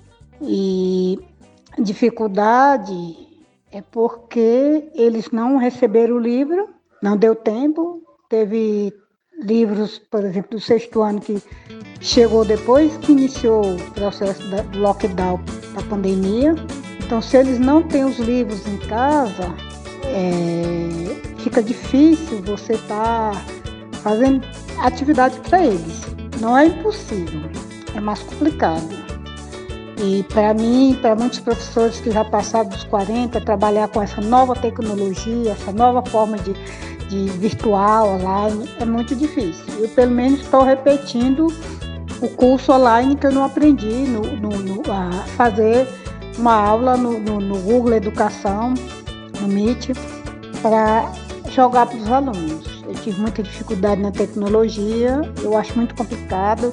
E dificuldade é porque eles não receberam o livro, não deu tempo. Teve livros, por exemplo, do sexto ano que chegou depois que iniciou o processo do lockdown da pandemia. Então, se eles não têm os livros em casa, é, fica difícil você estar tá fazendo atividade para eles. Não é impossível, é mais complicado. E para mim, para muitos professores que já passaram dos 40, trabalhar com essa nova tecnologia, essa nova forma de, de virtual, online, é muito difícil. Eu, pelo menos, estou repetindo o curso online que eu não aprendi no, no, no a fazer uma aula no, no, Google Educação, no Meet, para jogar para os alunos. Eu tive muita dificuldade na tecnologia, eu acho muito complicado.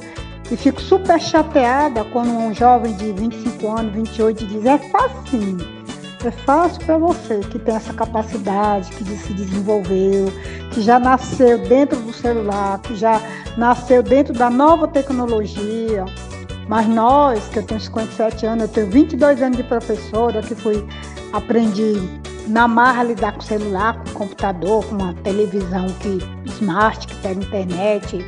E fico super chateada quando um jovem de 25 anos, 28 diz: é fácil. É fácil para você que tem essa capacidade, que se desenvolveu, que já nasceu dentro do celular, que já nasceu dentro da nova tecnologia. Mas nós, que eu tenho 57 anos, eu tenho 22 anos de professora, que fui aprendi na marra lidar com celular, com computador, com uma televisão que smart, que pega internet,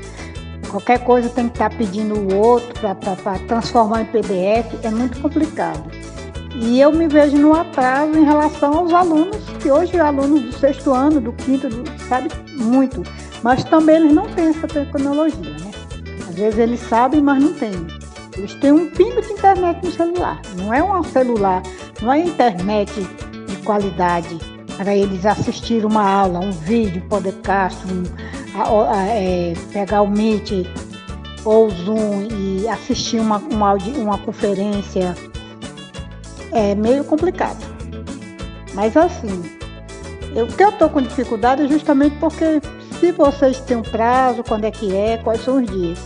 Qualquer coisa tem que estar tá pedindo o outro para transformar em PDF, é muito complicado. E eu me vejo no atraso em relação aos alunos, que hoje alunos do sexto ano, do quinto, do, sabe muito. Mas também eles não têm essa tecnologia, né? Às vezes eles sabem, mas não têm. Eles têm um pingo de internet no celular. Não é um celular, não é internet de qualidade para eles assistirem uma aula, um vídeo, um podcast, um, a, a, é, pegar o Meet ou o Zoom e assistir uma, uma, uma conferência é meio complicado. Mas assim, eu, o que eu estou com dificuldade é justamente porque se vocês têm um prazo, quando é que é, quais são os dias.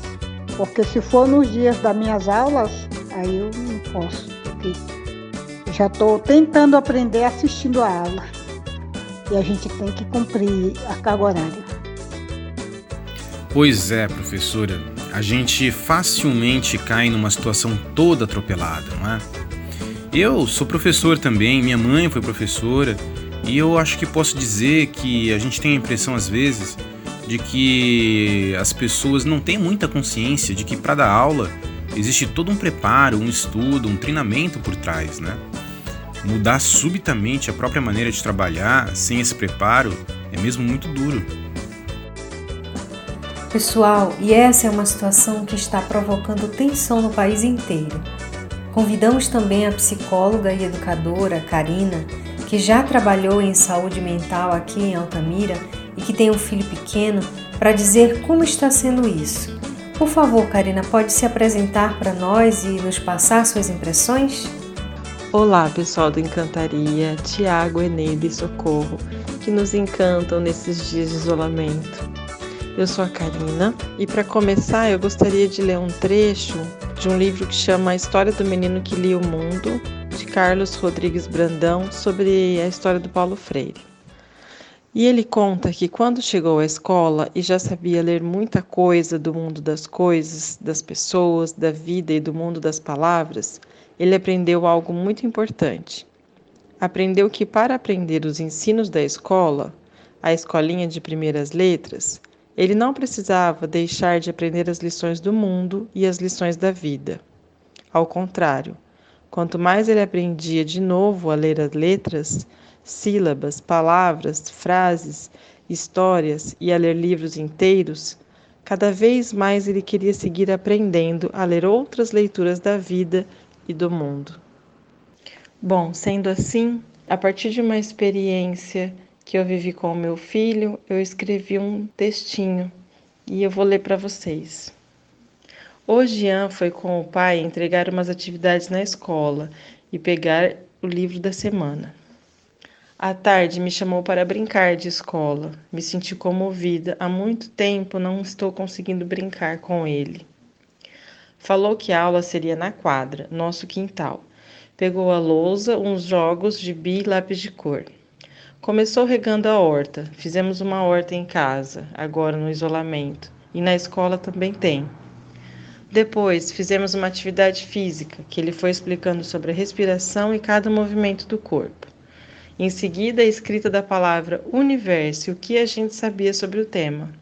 Porque se for nos dias das minhas aulas, aí eu não posso, porque já estou tentando aprender assistindo a aula. E a gente tem que cumprir a carga horária. Pois é, professora, a gente facilmente cai numa situação toda atropelada, não é? Eu sou professor também, minha mãe foi professora, e eu acho que posso dizer que a gente tem a impressão às vezes de que as pessoas não têm muita consciência de que para dar aula existe todo um preparo, um estudo, um treinamento por trás, né? Mudar subitamente a própria maneira de trabalhar sem esse preparo é mesmo muito duro. Pessoal, e essa é uma situação que está provocando tensão no país inteiro. Convidamos também a psicóloga e educadora Karina, que já trabalhou em saúde mental aqui em Altamira e que tem um filho pequeno, para dizer como está sendo isso. Por favor, Karina, pode se apresentar para nós e nos passar suas impressões? Olá, pessoal do Encantaria, Tiago, Eneida e Socorro, que nos encantam nesses dias de isolamento. Eu sou a Karina e para começar eu gostaria de ler um trecho de um livro que chama A História do Menino que Lia o Mundo, de Carlos Rodrigues Brandão, sobre a história do Paulo Freire. E ele conta que quando chegou à escola e já sabia ler muita coisa do mundo das coisas, das pessoas, da vida e do mundo das palavras, ele aprendeu algo muito importante. Aprendeu que para aprender os ensinos da escola, a escolinha de primeiras letras, ele não precisava deixar de aprender as lições do mundo e as lições da vida. Ao contrário, quanto mais ele aprendia de novo a ler as letras, sílabas, palavras, frases, histórias e a ler livros inteiros, cada vez mais ele queria seguir aprendendo a ler outras leituras da vida e do mundo. Bom, sendo assim, a partir de uma experiência que eu vivi com o meu filho, eu escrevi um textinho e eu vou ler para vocês. Hoje Jean foi com o pai entregar umas atividades na escola e pegar o livro da semana. À tarde me chamou para brincar de escola. Me senti comovida. Há muito tempo não estou conseguindo brincar com ele. Falou que a aula seria na quadra, nosso quintal. Pegou a lousa, uns jogos, gibi e lápis de cor. Começou regando a horta. Fizemos uma horta em casa, agora no isolamento. E na escola também tem. Depois, fizemos uma atividade física, que ele foi explicando sobre a respiração e cada movimento do corpo. Em seguida, a escrita da palavra universo e o que a gente sabia sobre o tema.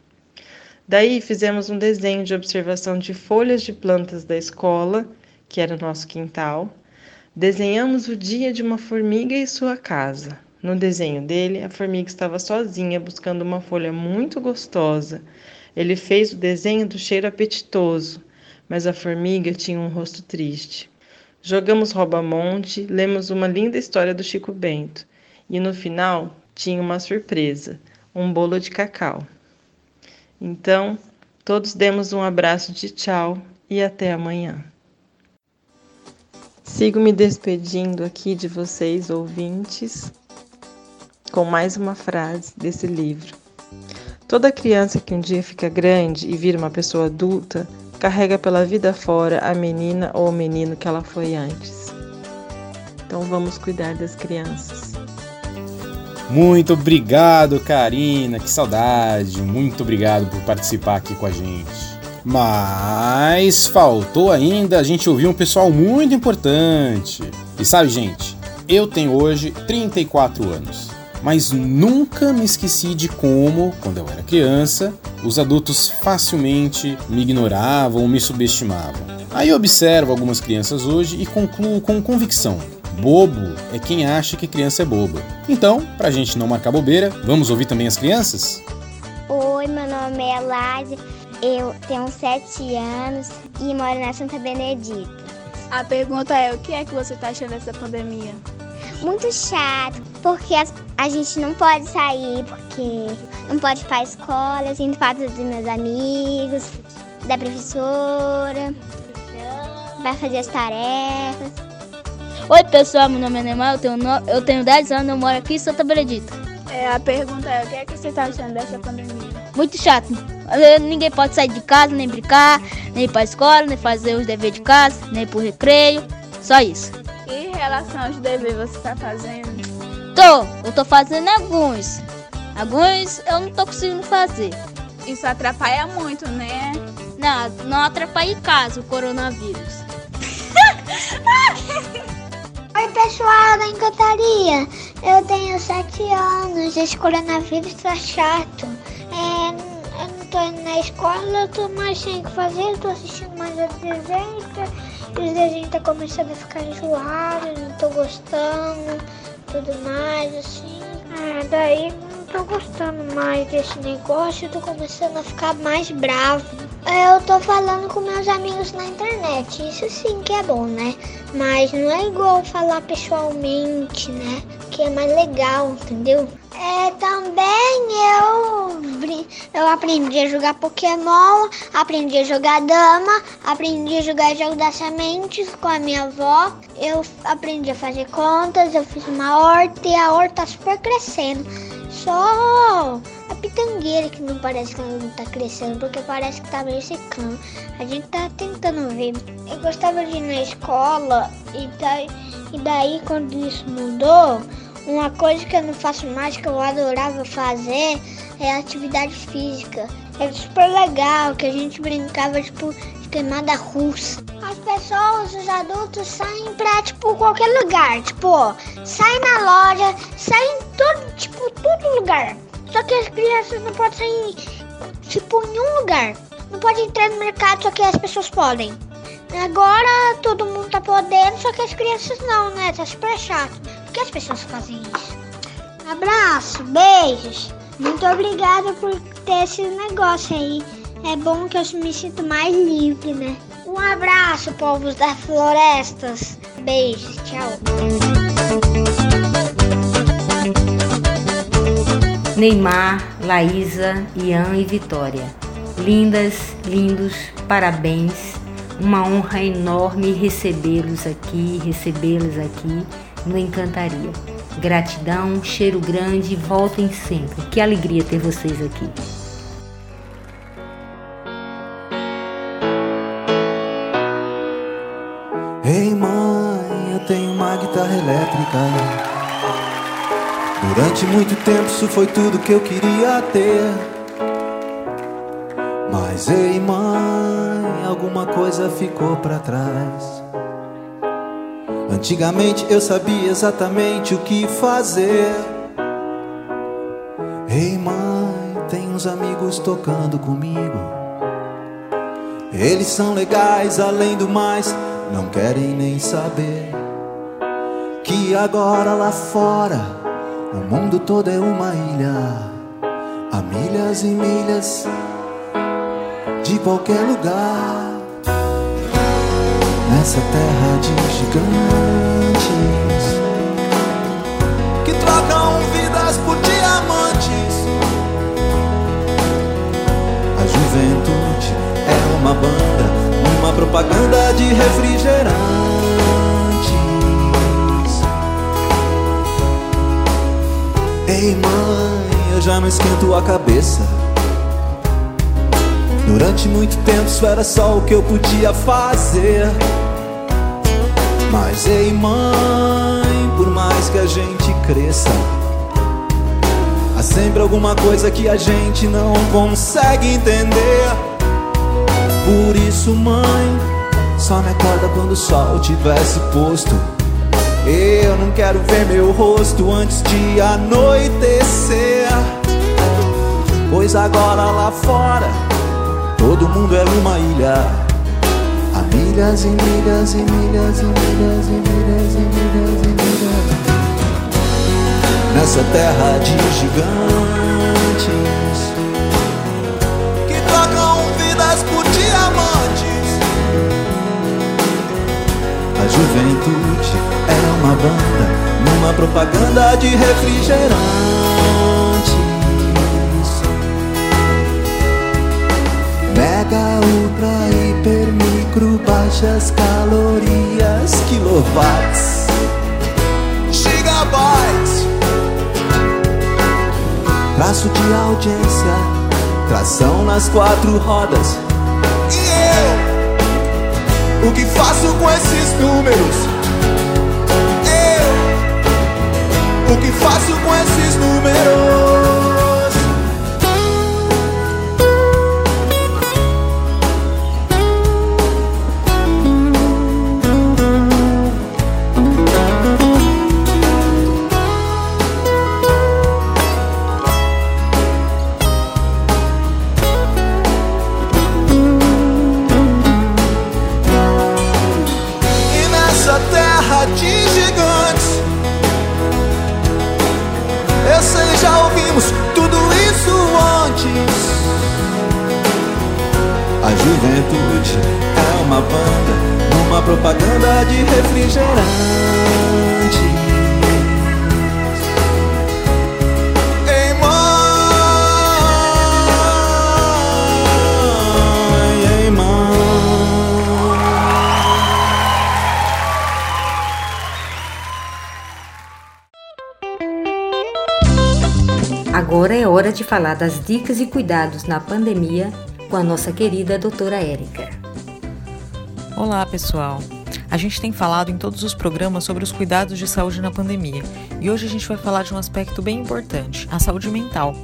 Daí fizemos um desenho de observação de folhas de plantas da escola, que era o nosso quintal. Desenhamos o dia de uma formiga e sua casa. No desenho dele, a formiga estava sozinha buscando uma folha muito gostosa. Ele fez o desenho do cheiro apetitoso, mas a formiga tinha um rosto triste. Jogamos rouba-monte, lemos uma linda história do Chico Bento e no final tinha uma surpresa: um bolo de cacau. Então, todos demos um abraço de tchau e até amanhã. Sigo me despedindo aqui de vocês, ouvintes, com mais uma frase desse livro. Toda criança que um dia fica grande e vira uma pessoa adulta carrega pela vida fora a menina ou o menino que ela foi antes. Então vamos cuidar das crianças. Muito obrigado, Karina. Que saudade. Muito obrigado por participar aqui com a gente. Mas faltou ainda a gente ouvir um pessoal muito importante. E sabe, gente, eu tenho hoje 34 anos, mas nunca me esqueci de como, quando eu era criança, os adultos facilmente me ignoravam ou me subestimavam. Aí eu observo algumas crianças hoje e concluo com convicção Bobo é quem acha que criança é boba. Então, pra gente não marcar bobeira, vamos ouvir também as crianças? Oi, meu nome é Elaine, eu tenho 7 anos e moro na Santa Benedita. A pergunta é: o que é que você tá achando dessa pandemia? Muito chato, porque a gente não pode sair, porque não pode ir pra escola, eu sinto falta dos meus amigos, da professora, vai fazer as tarefas. Oi pessoal, meu nome é Neymar, eu tenho, no... eu tenho 10 anos, eu moro aqui em Santa Benedita. É, a pergunta é, o que é que você está achando dessa pandemia? Muito chato. Ninguém pode sair de casa, nem brincar, nem ir pra escola, nem fazer os deveres de casa, nem ir pro recreio. Só isso. Em relação aos deveres, você está fazendo? Tô, eu tô fazendo alguns. Alguns eu não tô conseguindo fazer. Isso atrapalha muito, né? Não, não atrapalha em casa o coronavírus. Oi pessoal da Encantaria, eu tenho 7 anos, esse coronavírus tá chato. É, eu não tô indo na escola, eu tô mais sem o que fazer, eu tô assistindo mais desenhos, e os desenhos tá começando a ficar enjoados, não tô gostando, tudo mais, assim. É, daí não tô gostando mais desse negócio, eu tô começando a ficar mais bravo. Eu tô falando com meus amigos na internet, isso sim que é bom, né? Mas não é igual falar pessoalmente, né? Que é mais legal, entendeu? É, também eu, eu aprendi a jogar Pokémon, aprendi a jogar dama, aprendi a jogar jogo das sementes com a minha avó. Eu aprendi a fazer contas, eu fiz uma horta e a horta tá super crescendo. Só a pitangueira que não parece que não tá crescendo, porque parece que tá meio secando. A gente tá tentando ver. Eu gostava de ir na escola e daí, e daí quando isso mudou, uma coisa que eu não faço mais, que eu adorava fazer, é atividade física. É super legal, que a gente brincava, tipo, queimada russa. As pessoas, os adultos, saem pra, tipo, qualquer lugar. Tipo, saem na loja, saem em todo, tipo, todo lugar. Só que as crianças não podem sair, tipo, em um lugar. Não pode entrar no mercado, só que as pessoas podem. Agora todo mundo tá podendo, só que as crianças não, né? Tá super chato. Por que as pessoas fazem isso? Abraço, beijos. Muito obrigada por ter esse negócio aí. É bom que eu me sinto mais livre, né? Um abraço, povos das florestas. Beijos, tchau. Neymar, Laísa, Ian e Vitória. Lindas, lindos, parabéns. Uma honra enorme recebê-los aqui, recebê-los aqui no Encantaria. Gratidão, cheiro grande, voltem sempre. Que alegria ter vocês aqui. Durante muito tempo isso foi tudo que eu queria ter. Mas ei mãe, alguma coisa ficou para trás. Antigamente eu sabia exatamente o que fazer. Ei mãe, tem uns amigos tocando comigo. Eles são legais, além do mais, não querem nem saber que agora lá fora o mundo todo é uma ilha, a milhas e milhas de qualquer lugar nessa terra de gigantes que trocam vidas por diamantes. A juventude é uma banda, uma propaganda de refrigerantes. Ei, mãe, eu já não esquento a cabeça. Durante muito tempo isso era só o que eu podia fazer. Mas ei, mãe, por mais que a gente cresça, há sempre alguma coisa que a gente não consegue entender. Por isso, mãe, só me acorda quando o sol tivesse posto. Eu não quero ver meu rosto antes de anoitecer. Pois agora lá fora, todo mundo é uma ilha. Há milhas e milhas e milhas e milhas e milhas e milhas e milhas Nessa terra de gigantes Que trocam vidas por diamantes A juventude é uma banda Numa propaganda de refrigerantes Mega, ultra, hiper, micro, baixas calorias, quilowatts, gigabytes. Traço de audiência, tração nas quatro rodas. O que faço com esses números? Eu, o que faço com esses números? Juventude. É uma banda Uma propaganda de refrigerante. Agora é hora de falar das dicas e cuidados na pandemia com a nossa querida doutora Érica. Olá, pessoal. A gente tem falado em todos os programas sobre os cuidados de saúde na pandemia e hoje a gente vai falar de um aspecto bem importante, a saúde mental.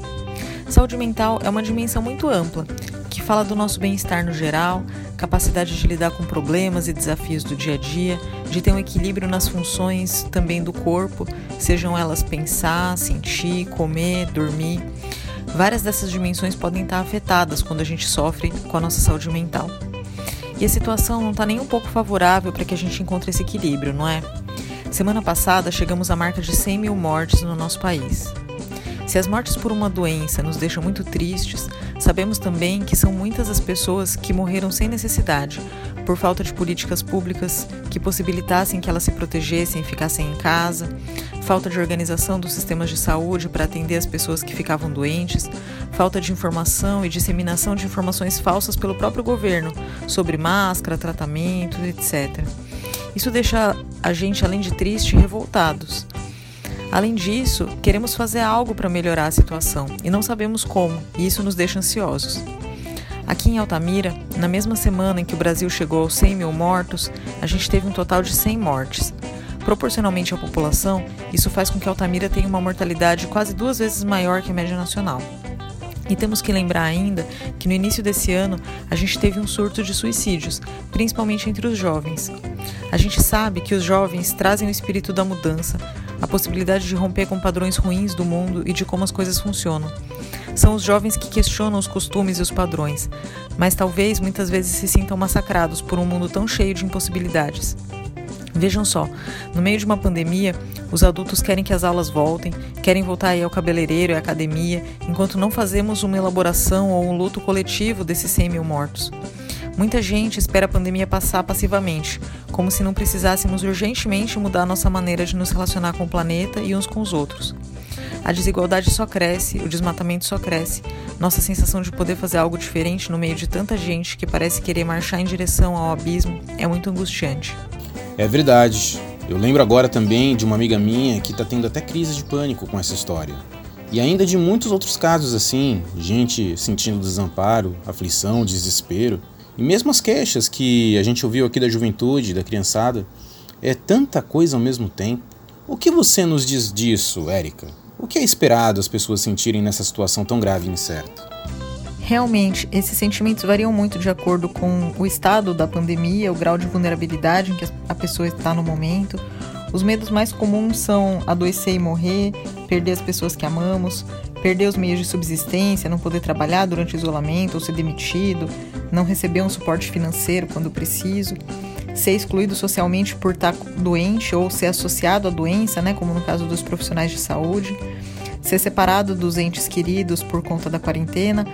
Saúde mental é uma dimensão muito ampla que fala do nosso bem-estar no geral, capacidade de lidar com problemas e desafios do dia a dia, de ter um equilíbrio nas funções também do corpo, sejam elas pensar, sentir, comer, dormir. Várias dessas dimensões podem estar afetadas quando a gente sofre com a nossa saúde mental. E a situação não está nem um pouco favorável para que a gente encontre esse equilíbrio, não é? Semana passada chegamos à marca de 100 mil mortes no nosso país. Se as mortes por uma doença nos deixam muito tristes, sabemos também que são muitas as pessoas que morreram sem necessidade, por falta de políticas públicas que possibilitassem que elas se protegessem e ficassem em casa, falta de organização dos sistemas de saúde para atender as pessoas que ficavam doentes, falta de informação e disseminação de informações falsas pelo próprio governo sobre máscara, tratamento, etc. Isso deixa a gente, além de triste, revoltados. Além disso, queremos fazer algo para melhorar a situação e não sabemos como, e isso nos deixa ansiosos. Aqui em Altamira, na mesma semana em que o Brasil chegou aos 100 mil mortos, a gente teve um total de 100 mortes. Proporcionalmente à população, isso faz com que Altamira tenha uma mortalidade quase duas vezes maior que a média nacional. E temos que lembrar ainda que no início desse ano a gente teve um surto de suicídios, principalmente entre os jovens. A gente sabe que os jovens trazem o espírito da mudança, a possibilidade de romper com padrões ruins do mundo e de como as coisas funcionam. São os jovens que questionam os costumes e os padrões, mas talvez muitas vezes se sintam massacrados por um mundo tão cheio de impossibilidades. Vejam só, no meio de uma pandemia, os adultos querem que as aulas voltem, querem voltar aí ao cabeleireiro e à academia, enquanto não fazemos uma elaboração ou um luto coletivo desses 100 mil mortos. Muita gente espera a pandemia passar passivamente, como se não precisássemos urgentemente mudar nossa maneira de nos relacionar com o planeta e uns com os outros. A desigualdade só cresce, o desmatamento só cresce. Nossa sensação de poder fazer algo diferente no meio de tanta gente que parece querer marchar em direção ao abismo é muito angustiante. É verdade. Eu lembro agora também de uma amiga minha que está tendo até crise de pânico com essa história. E ainda de muitos outros casos assim, gente sentindo desamparo, aflição, desespero. E mesmo as queixas que a gente ouviu aqui da juventude, da criançada, é tanta coisa ao mesmo tempo. O que você nos diz disso, Érica? O que é esperado as pessoas sentirem nessa situação tão grave e incerta? Realmente, esses sentimentos variam muito de acordo com o estado da pandemia, o grau de vulnerabilidade em que a pessoa está no momento. Os medos mais comuns são adoecer e morrer, perder as pessoas que amamos, perder os meios de subsistência, não poder trabalhar durante o isolamento ou ser demitido, não receber um suporte financeiro quando preciso, ser excluído socialmente por estar doente ou ser associado à doença, né, como no caso dos profissionais de saúde, ser separado dos entes queridos por conta da quarentena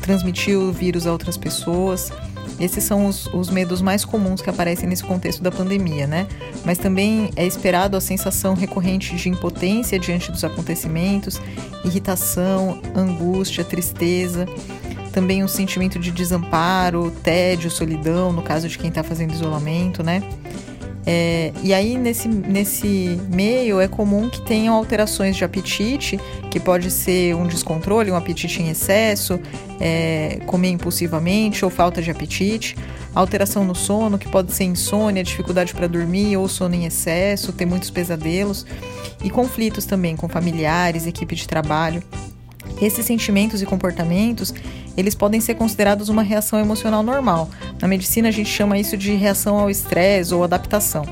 transmitir o vírus a outras pessoas. Esses são os, os, medos mais comuns que aparecem nesse contexto da pandemia, né? Mas também é esperado a sensação recorrente de impotência diante dos acontecimentos, irritação, angústia, tristeza, também um sentimento de desamparo, tédio, solidão, no caso de quem está fazendo isolamento, né? É, e aí, nesse, nesse meio, é comum que tenham alterações de apetite, que pode ser um descontrole, um apetite em excesso, é, comer impulsivamente ou falta de apetite, alteração no sono, que pode ser insônia, dificuldade para dormir ou sono em excesso, ter muitos pesadelos, e conflitos também com familiares, equipe de trabalho. Esses sentimentos e comportamentos, eles podem ser considerados uma reação emocional normal. Na medicina a gente chama isso de reação ao estresse ou adaptação.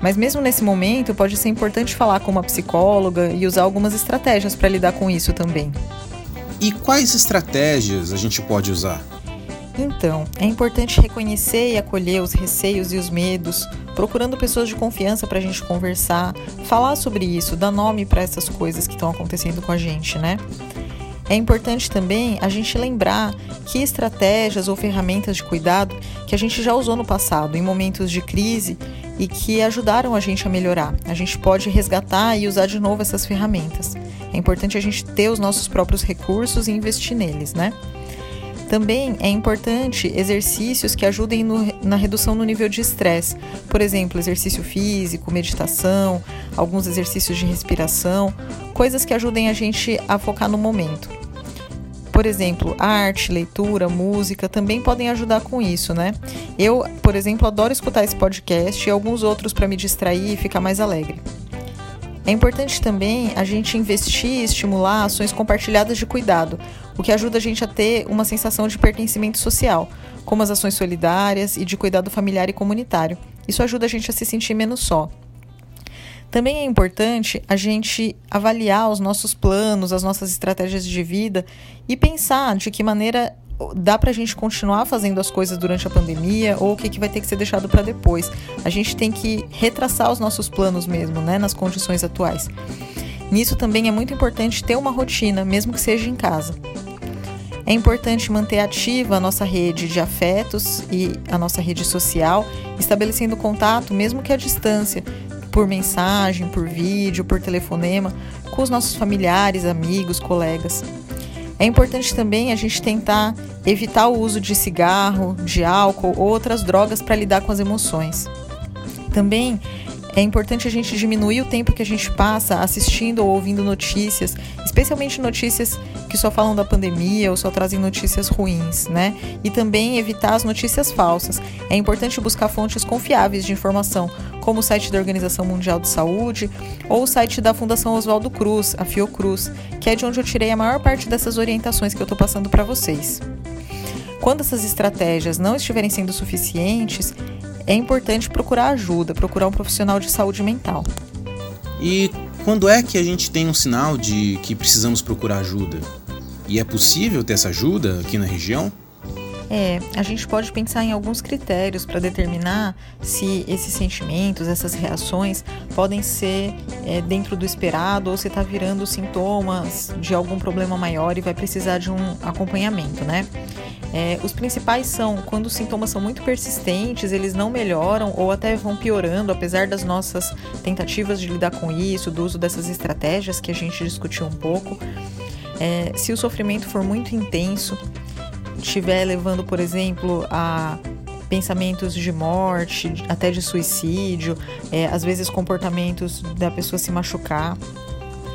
Mas mesmo nesse momento, pode ser importante falar com uma psicóloga e usar algumas estratégias para lidar com isso também. E quais estratégias a gente pode usar? Então, é importante reconhecer e acolher os receios e os medos, procurando pessoas de confiança para a gente conversar, falar sobre isso, dar nome para essas coisas que estão acontecendo com a gente, né? É importante também a gente lembrar que estratégias ou ferramentas de cuidado que a gente já usou no passado, em momentos de crise, e que ajudaram a gente a melhorar. A gente pode resgatar e usar de novo essas ferramentas. É importante a gente ter os nossos próprios recursos e investir neles, né? Também é importante exercícios que ajudem no, na redução no nível de estresse. Por exemplo, exercício físico, meditação, alguns exercícios de respiração, coisas que ajudem a gente a focar no momento. Por exemplo, arte, leitura, música também podem ajudar com isso, né? Eu, por exemplo, adoro escutar esse podcast e alguns outros para me distrair e ficar mais alegre. É importante também a gente investir e estimular ações compartilhadas de cuidado, o que ajuda a gente a ter uma sensação de pertencimento social, como as ações solidárias e de cuidado familiar e comunitário. Isso ajuda a gente a se sentir menos só. Também é importante a gente avaliar os nossos planos, as nossas estratégias de vida e pensar de que maneira dá para a gente continuar fazendo as coisas durante a pandemia ou o que, que vai ter que ser deixado para depois. A gente tem que retraçar os nossos planos mesmo, né, nas condições atuais. Nisso também é muito importante ter uma rotina, mesmo que seja em casa. É importante manter ativa a nossa rede de afetos e a nossa rede social, estabelecendo contato, mesmo que à distância, por mensagem, por vídeo, por telefonema, com os nossos familiares, amigos, colegas. É importante também a gente tentar evitar o uso de cigarro, de álcool ou outras drogas para lidar com as emoções. Também é importante a gente diminuir o tempo que a gente passa assistindo ou ouvindo notícias, especialmente notícias que só falam da pandemia ou só trazem notícias ruins, né? E também evitar as notícias falsas. É importante buscar fontes confiáveis de informação, como o site da Organização Mundial de Saúde ou o site da Fundação Oswaldo Cruz, a Fiocruz, que é de onde eu tirei a maior parte dessas orientações que eu estou passando para vocês. Quando essas estratégias não estiverem sendo suficientes, é importante procurar ajuda, procurar um profissional de saúde mental. E quando é que a gente tem um sinal de que precisamos procurar ajuda? E é possível ter essa ajuda aqui na região? É, a gente pode pensar em alguns critérios para determinar se esses sentimentos, essas reações podem ser é, dentro do esperado ou se está virando sintomas de algum problema maior e vai precisar de um acompanhamento, né? É, os principais são quando os sintomas são muito persistentes, eles não melhoram ou até vão piorando, apesar das nossas tentativas de lidar com isso, do uso dessas estratégias que a gente discutiu um pouco. É, se o sofrimento for muito intenso, estiver levando, por exemplo, a pensamentos de morte, até de suicídio, é, às vezes comportamentos da pessoa se machucar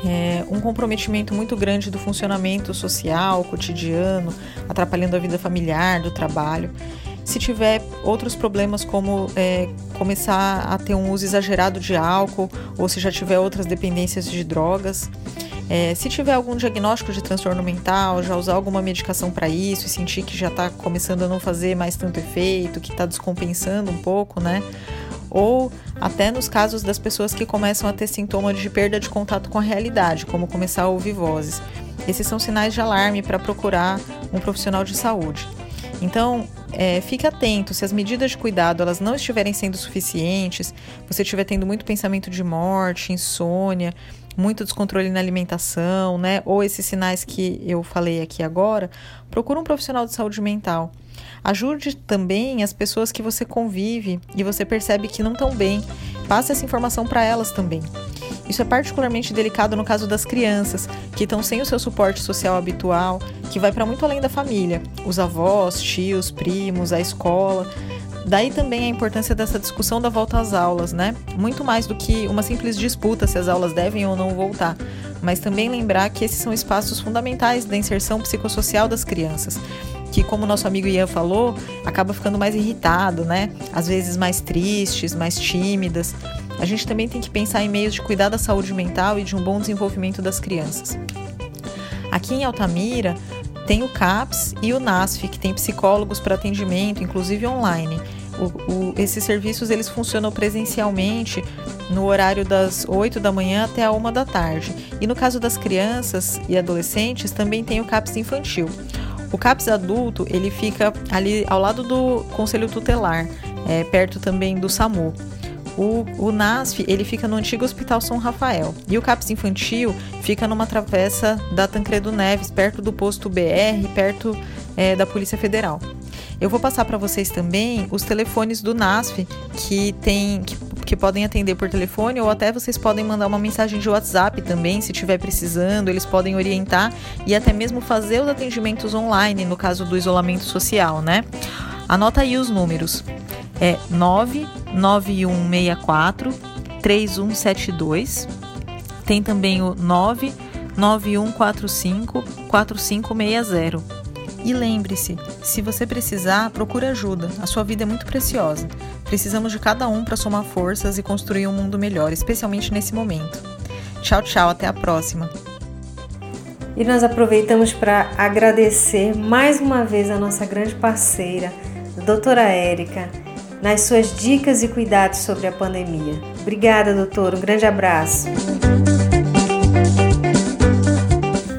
é, um comprometimento muito grande do funcionamento social, cotidiano, atrapalhando a vida familiar, do trabalho. Se tiver outros problemas, como é, começar a ter um uso exagerado de álcool, ou se já tiver outras dependências de drogas. É, se tiver algum diagnóstico de transtorno mental, já usar alguma medicação para isso e sentir que já está começando a não fazer mais tanto efeito, que está descompensando um pouco, né? ou até nos casos das pessoas que começam a ter sintomas de perda de contato com a realidade, como começar a ouvir vozes. Esses são sinais de alarme para procurar um profissional de saúde. Então, é, fique atento, se as medidas de cuidado elas não estiverem sendo suficientes, você estiver tendo muito pensamento de morte, insônia, muito descontrole na alimentação, né? Ou esses sinais que eu falei aqui agora, procure um profissional de saúde mental. Ajude também as pessoas que você convive e você percebe que não estão bem. Passe essa informação para elas também. Isso é particularmente delicado no caso das crianças, que estão sem o seu suporte social habitual, que vai para muito além da família, os avós, tios, primos, a escola. Daí também a importância dessa discussão da volta às aulas, né? Muito mais do que uma simples disputa se as aulas devem ou não voltar, mas também lembrar que esses são espaços fundamentais da inserção psicossocial das crianças que, como nosso amigo Ian falou, acaba ficando mais irritado, né? Às vezes mais tristes, mais tímidas. A gente também tem que pensar em meios de cuidar da saúde mental e de um bom desenvolvimento das crianças. Aqui em Altamira, tem o CAPS e o NASF, que tem psicólogos para atendimento, inclusive online. O, o, esses serviços eles funcionam presencialmente no horário das 8 da manhã até a 1 da tarde. E no caso das crianças e adolescentes, também tem o CAPS infantil. O CAPS adulto, ele fica ali ao lado do Conselho Tutelar, é, perto também do SAMU. O, o, NASF ele fica no antigo Hospital São Rafael e o CAPS infantil fica numa travessa da Tancredo Neves, perto do posto BR, perto é, da Polícia Federal. Eu vou passar para vocês também os telefones do NASF que tem que que podem atender por telefone ou até vocês podem mandar uma mensagem de WhatsApp também, se estiver precisando, eles podem orientar e até mesmo fazer os atendimentos online no caso do isolamento social, né? Anota aí os números. É 99164 3172. Tem também o 99145 4560. E lembre-se, se você precisar, procure ajuda. A sua vida é muito preciosa. Precisamos de cada um para somar forças e construir um mundo melhor, especialmente nesse momento. Tchau, tchau, até a próxima. E nós aproveitamos para agradecer mais uma vez a nossa grande parceira, a doutora Érica, nas suas dicas e cuidados sobre a pandemia. Obrigada, doutora. Um grande abraço.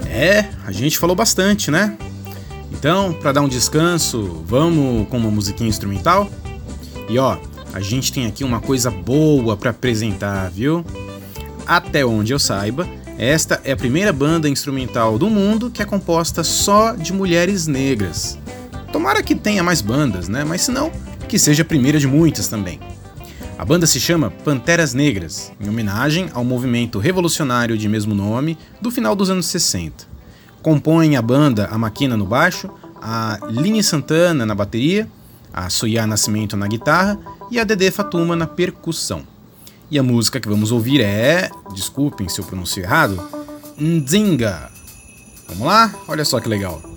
É, a gente falou bastante, né? Então, para dar um descanso, vamos com uma musiquinha instrumental? E ó, a gente tem aqui uma coisa boa para apresentar, viu? Até onde eu saiba, esta é a primeira banda instrumental do mundo que é composta só de mulheres negras. Tomara que tenha mais bandas, né? Mas se não, que seja a primeira de muitas também. A banda se chama Panteras Negras, em homenagem ao movimento revolucionário de mesmo nome do final dos anos 60. Compõem a banda a Maquina no baixo, a Line Santana na bateria, a Soya Nascimento na guitarra e a Dede Fatuma na percussão. E a música que vamos ouvir é, desculpem se eu pronuncio errado, Nzinga. Vamos lá? Olha só que legal.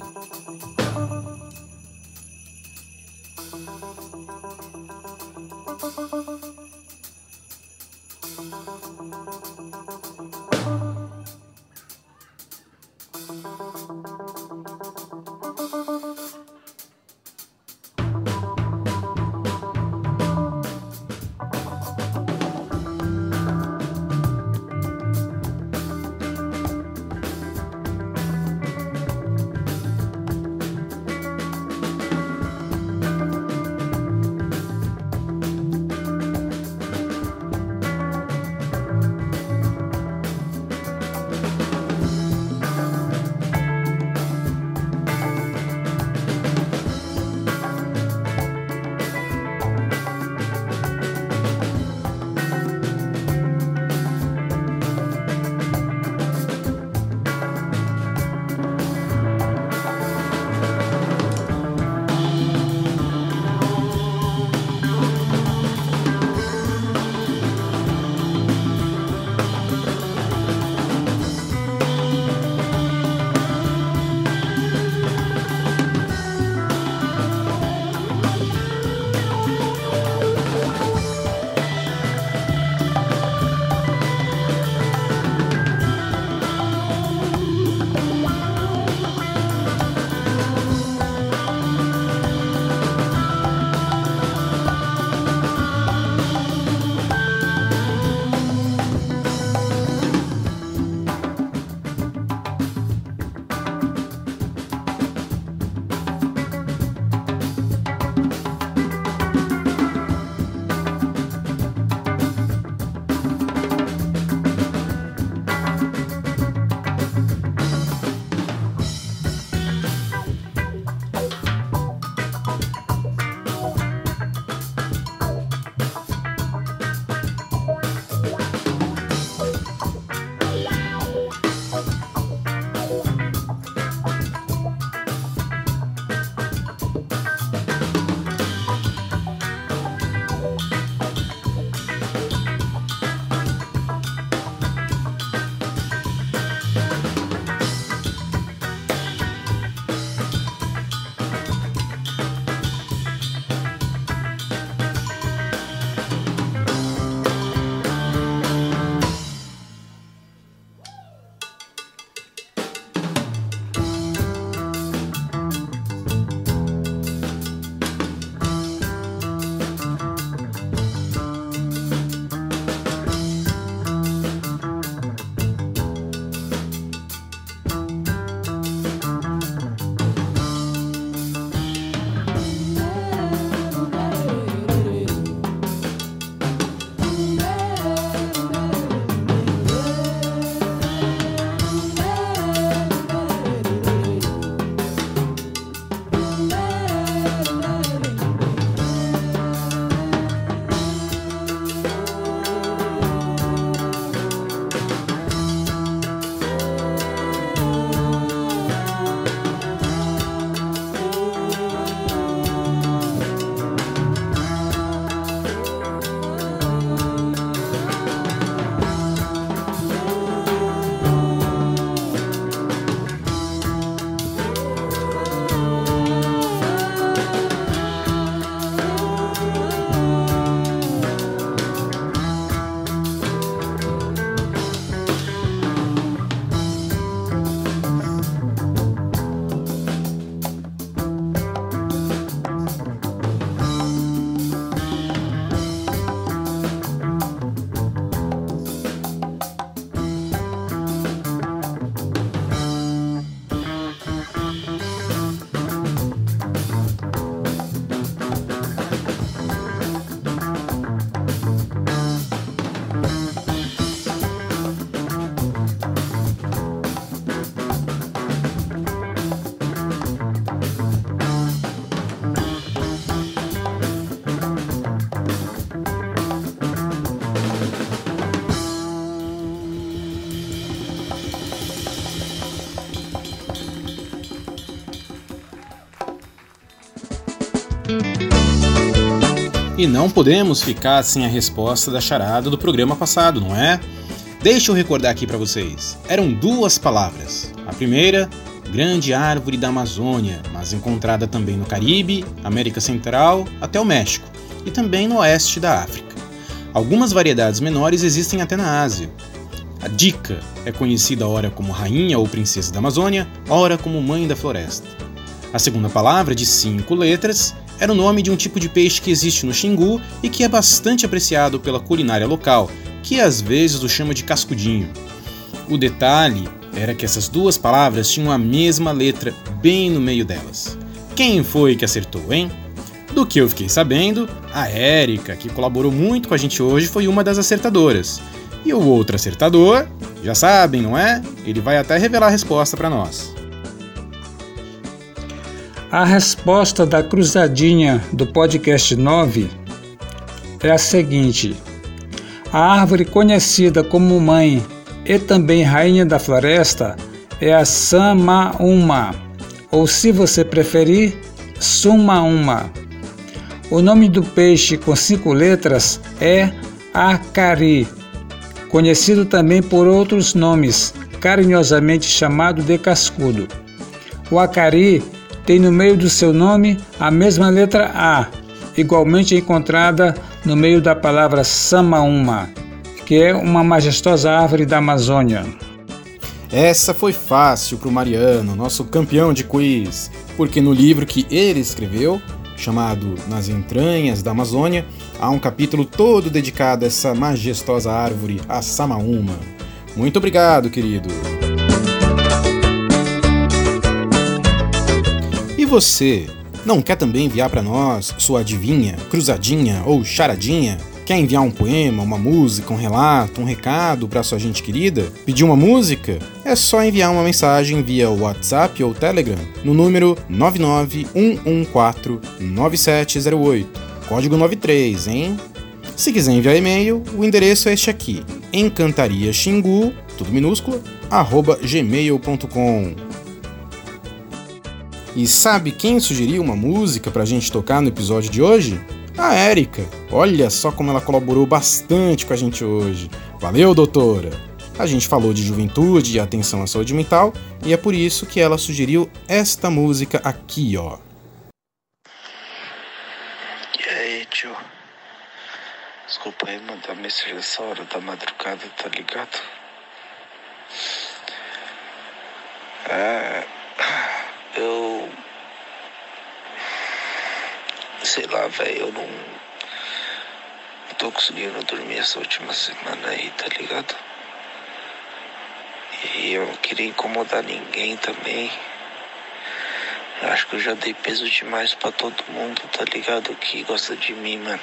E não podemos ficar sem a resposta da charada do programa passado, não é? Deixa eu recordar aqui para vocês. Eram duas palavras. A primeira, grande árvore da Amazônia, mas encontrada também no Caribe, América Central, até o México e também no oeste da África. Algumas variedades menores existem até na Ásia. A dica é conhecida ora como rainha ou princesa da Amazônia, ora como mãe da floresta. A segunda palavra, de cinco letras, era o nome de um tipo de peixe que existe no Xingu e que é bastante apreciado pela culinária local, que às vezes o chama de cascudinho. O detalhe era que essas duas palavras tinham a mesma letra bem no meio delas. Quem foi que acertou, hein? Do que eu fiquei sabendo, a Érica, que colaborou muito com a gente hoje, foi uma das acertadoras. E o outro acertador, já sabem, não é? Ele vai até revelar a resposta para nós. A resposta da cruzadinha do podcast 9 é a seguinte: A árvore conhecida como mãe e também rainha da floresta é a Samauma, ou se você preferir, Sumauma. O nome do peixe com cinco letras é acari, conhecido também por outros nomes, carinhosamente chamado de cascudo. O acari tem no meio do seu nome a mesma letra A, igualmente encontrada no meio da palavra Samaúma, que é uma majestosa árvore da Amazônia. Essa foi fácil para o Mariano, nosso campeão de quiz, porque no livro que ele escreveu, chamado Nas Entranhas da Amazônia, há um capítulo todo dedicado a essa majestosa árvore, a Samaúma. Muito obrigado, querido! Você não quer também enviar para nós sua adivinha, cruzadinha ou charadinha? Quer enviar um poema, uma música, um relato, um recado para sua gente querida? Pedir uma música? É só enviar uma mensagem via WhatsApp ou Telegram no número 991149708. Código 93, hein? Se quiser enviar e-mail, o endereço é este aqui: encantariaxingu, tudo minúsculo, arroba gmail.com. E sabe quem sugeriu uma música pra gente tocar no episódio de hoje? A Érica. Olha só como ela colaborou bastante com a gente hoje. Valeu, doutora! A gente falou de juventude e atenção à saúde mental e é por isso que ela sugeriu esta música aqui, ó. E aí, tio? Desculpa aí mandar mensagem nessa hora da madrugada, tá ligado? É eu. Sei lá, velho, eu não. Não tô conseguindo dormir essa última semana aí, tá ligado? E eu não queria incomodar ninguém também. Eu acho que eu já dei peso demais pra todo mundo, tá ligado? Que gosta de mim, mano.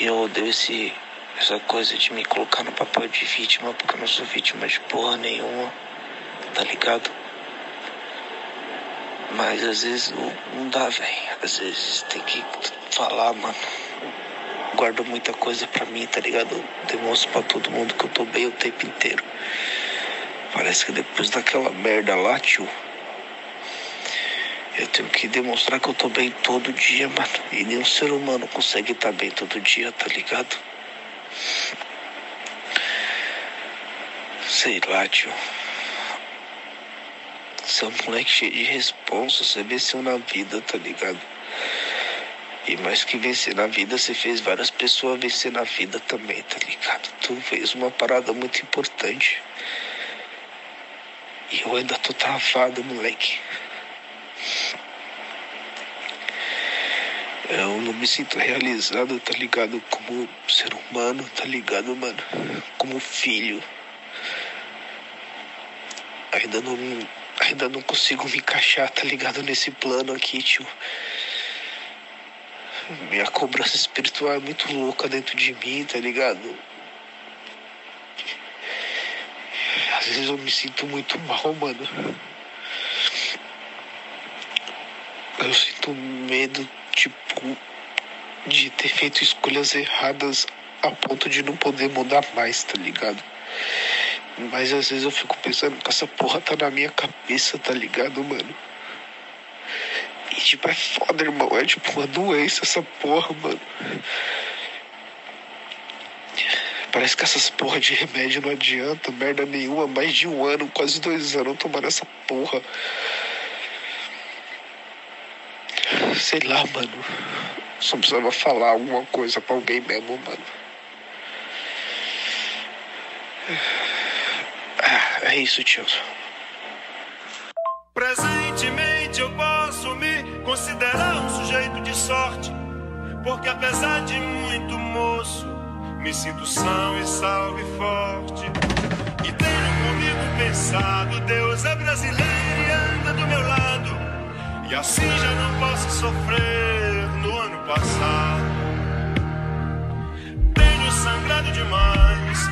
E eu odeio esse, essa coisa de me colocar no papel de vítima, porque eu não sou vítima de porra nenhuma, tá ligado? Mas às vezes não, não dá, velho. Às vezes tem que falar, mano. Guardo muita coisa pra mim, tá ligado? demonstro pra todo mundo que eu tô bem o tempo inteiro. Parece que depois daquela merda lá, tio. Eu tenho que demonstrar que eu tô bem todo dia, mano. E nenhum ser humano consegue estar tá bem todo dia, tá ligado? Sei lá, tio. Você é um moleque cheio de responsa, você venceu na vida, tá ligado? E mais que vencer na vida, você fez várias pessoas vencer na vida também, tá ligado? Tu fez uma parada muito importante. E eu ainda tô travado, moleque. Eu não me sinto realizado, tá ligado? Como ser humano, tá ligado, mano? Como filho. Ainda não ainda não consigo me encaixar, tá ligado? Nesse plano aqui, tio. Minha cobrança espiritual é muito louca dentro de mim, tá ligado? Às vezes eu me sinto muito mal, mano. Eu sinto medo, tipo, de ter feito escolhas erradas a ponto de não poder mudar mais, tá ligado? Mas às vezes eu fico pensando que essa porra tá na minha cabeça, tá ligado, mano? tipo, é foda, irmão. É tipo uma doença essa porra, mano. Parece que essas porra de remédio não adianta, merda nenhuma. Mais de um ano, quase dois anos tomando essa porra. Sei lá, mano. Só precisava falar alguma coisa pra alguém mesmo, mano. Ah, é isso, tio. Presentemente eu posso me considerar um sujeito de sorte, porque apesar de muito moço, me sinto são e salvo e forte. E tenho comigo pensado, Deus é brasileiro e anda do meu lado, e assim já não posso sofrer no ano passado. Tenho sangrado demais,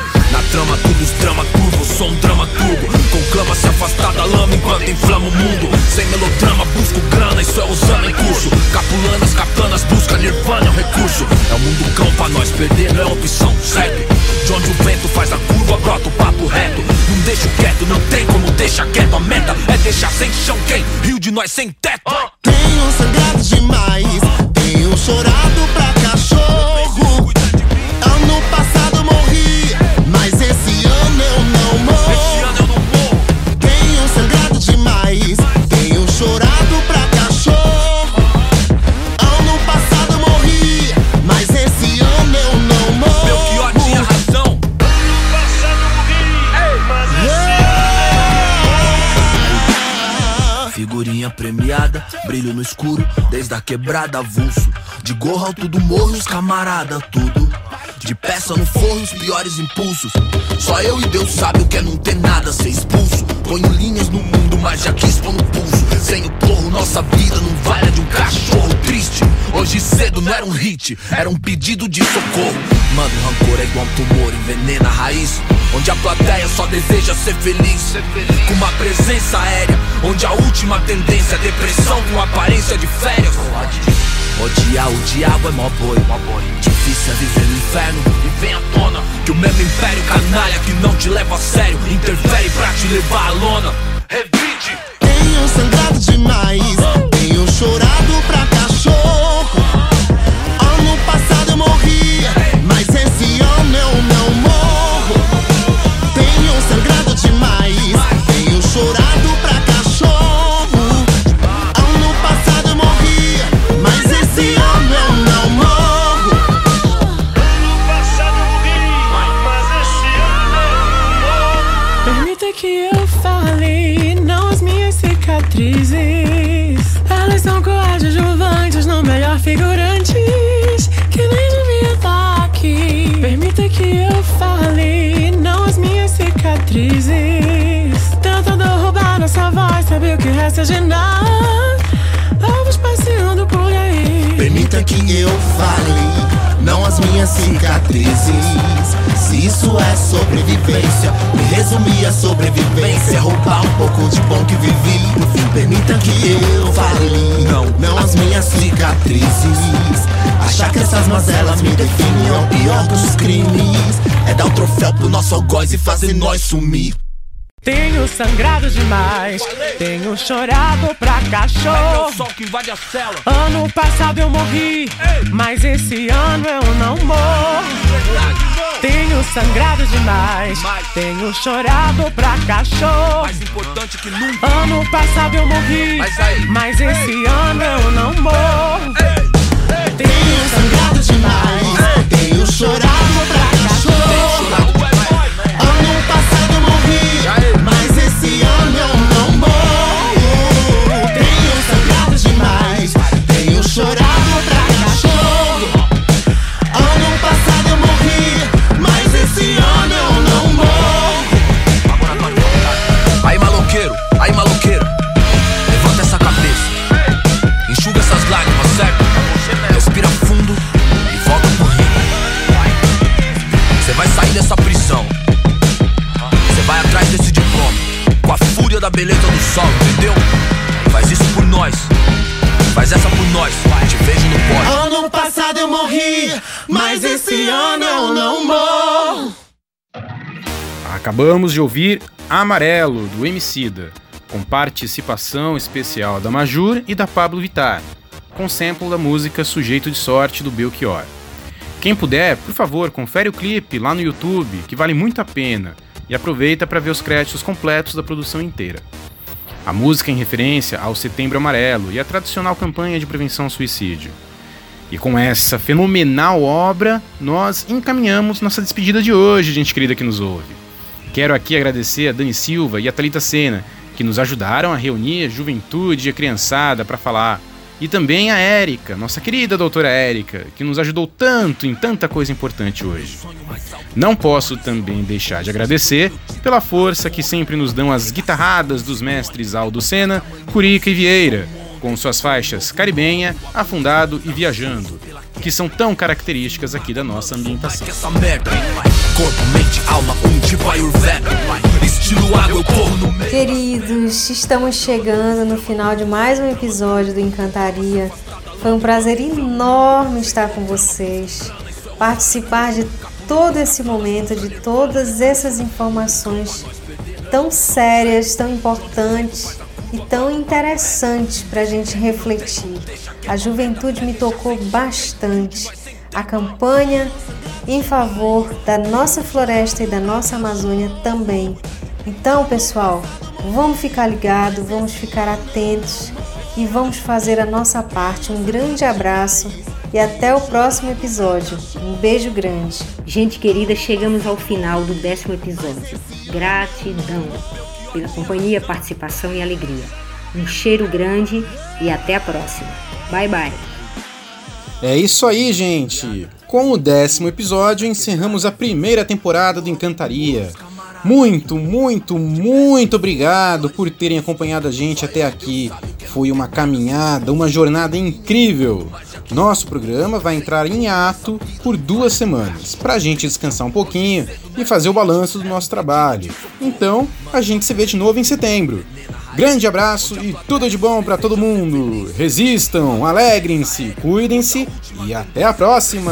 Trama, os drama curvo, sou um drama turbo. Conclama se afastar da lama enquanto inflama o mundo. Sem melodrama, busco grana, isso é usando em curso. Capulanas, katanas, busca nirvana, é um recurso. É o mundo cão pra nós, perder não é opção, segue. De onde o vento faz a curva, brota o papo reto. Não deixo quieto, não tem como deixar quieto. A meta é deixar sem chão quem? Rio de nós sem teto. Tenho sangrado demais, tenho chorado pra cachorro. Brilho no escuro, desde a quebrada avulso. De gorro alto do morro, os camarada, tudo. De peça no forro, os piores impulsos. Só eu e Deus sabe o que é não ter nada, ser expulso. Ponho linhas no mundo, mas já quis pôr no pulso. Sem o porro, nossa vida não vale de um cachorro triste. Hoje cedo não era um hit, era um pedido de socorro. Mano, rancor é igual um tumor, envenena a raiz. Onde a plateia só deseja ser feliz. Com uma presença aérea, onde a última tendência é depressão com aparência de férias. Odiar o diabo é mó boi. Difícil é viver no inferno e vem à tona que o mesmo império canalha que não te leva a sério interfere pra te levar à lona. Revide. Tenho sangrado cicatrizes. Tentando roubar nossa voz, sabe o que resta de nada? Ovos passeando por aí. Permita que eu fale, não as minhas cicatrizes. Se isso é sobrevivência, me resumir a sobrevivência. Roubar um pouco de bom que vivi. No fim, permita que eu fale, não, não as minhas cicatrizes. Achar que essas mazelas me definem é o pior dos crimes. É dar o troféu pro nosso algoz e fazer nós sumir. Tenho sangrado demais, tenho chorado pra cachorro. que invade a cela. Ano passado eu morri, mas esse ano eu não morro. Tenho sangrado demais, tenho chorado pra cachorro. Mais importante que nunca. Ano passado eu morri, Mas mas esse ano eu não morro. Tenho sangrado demais. beleza do sol, entendeu? Faz isso por nós, faz essa por nós, te vejo no pó. Ano passado eu morri, mas esse ano eu não morro. Acabamos de ouvir Amarelo, do Emicida, com participação especial da Majur e da Pablo Vittar, com sample da música Sujeito de Sorte, do Belchior. Quem puder, por favor, confere o clipe lá no YouTube, que vale muito a pena e aproveita para ver os créditos completos da produção inteira. A música em referência ao Setembro Amarelo e a tradicional campanha de prevenção ao suicídio. E com essa fenomenal obra, nós encaminhamos nossa despedida de hoje, gente querida que nos ouve. Quero aqui agradecer a Dani Silva e a Talita Sena, que nos ajudaram a reunir a juventude e a criançada para falar. E também a Érica, nossa querida doutora Érica, que nos ajudou tanto em tanta coisa importante hoje. Não posso também deixar de agradecer pela força que sempre nos dão as guitarradas dos mestres Aldo Sena, Curica e Vieira, com suas faixas Caribenha, Afundado e Viajando, que são tão características aqui da nossa ambientação. Corpo, mente, alma, Estilo água, eu corro no meio Queridos, estamos chegando no final de mais um episódio do Encantaria. Foi um prazer enorme estar com vocês, participar de todo esse momento, de todas essas informações tão sérias, tão importantes e tão interessantes para a gente refletir. A juventude me tocou bastante. A campanha em favor da nossa floresta e da nossa Amazônia também. Então, pessoal, vamos ficar ligados, vamos ficar atentos e vamos fazer a nossa parte. Um grande abraço e até o próximo episódio. Um beijo grande. Gente querida, chegamos ao final do décimo episódio. Gratidão pela companhia, participação e alegria. Um cheiro grande e até a próxima. Bye bye. É isso aí, gente! Com o décimo episódio, encerramos a primeira temporada do Encantaria. Muito, muito, muito obrigado por terem acompanhado a gente até aqui. Foi uma caminhada, uma jornada incrível. Nosso programa vai entrar em ato por duas semanas, para a gente descansar um pouquinho e fazer o balanço do nosso trabalho. Então, a gente se vê de novo em setembro. Grande abraço e tudo de bom para todo mundo. Resistam, alegrem-se, cuidem-se e até a próxima.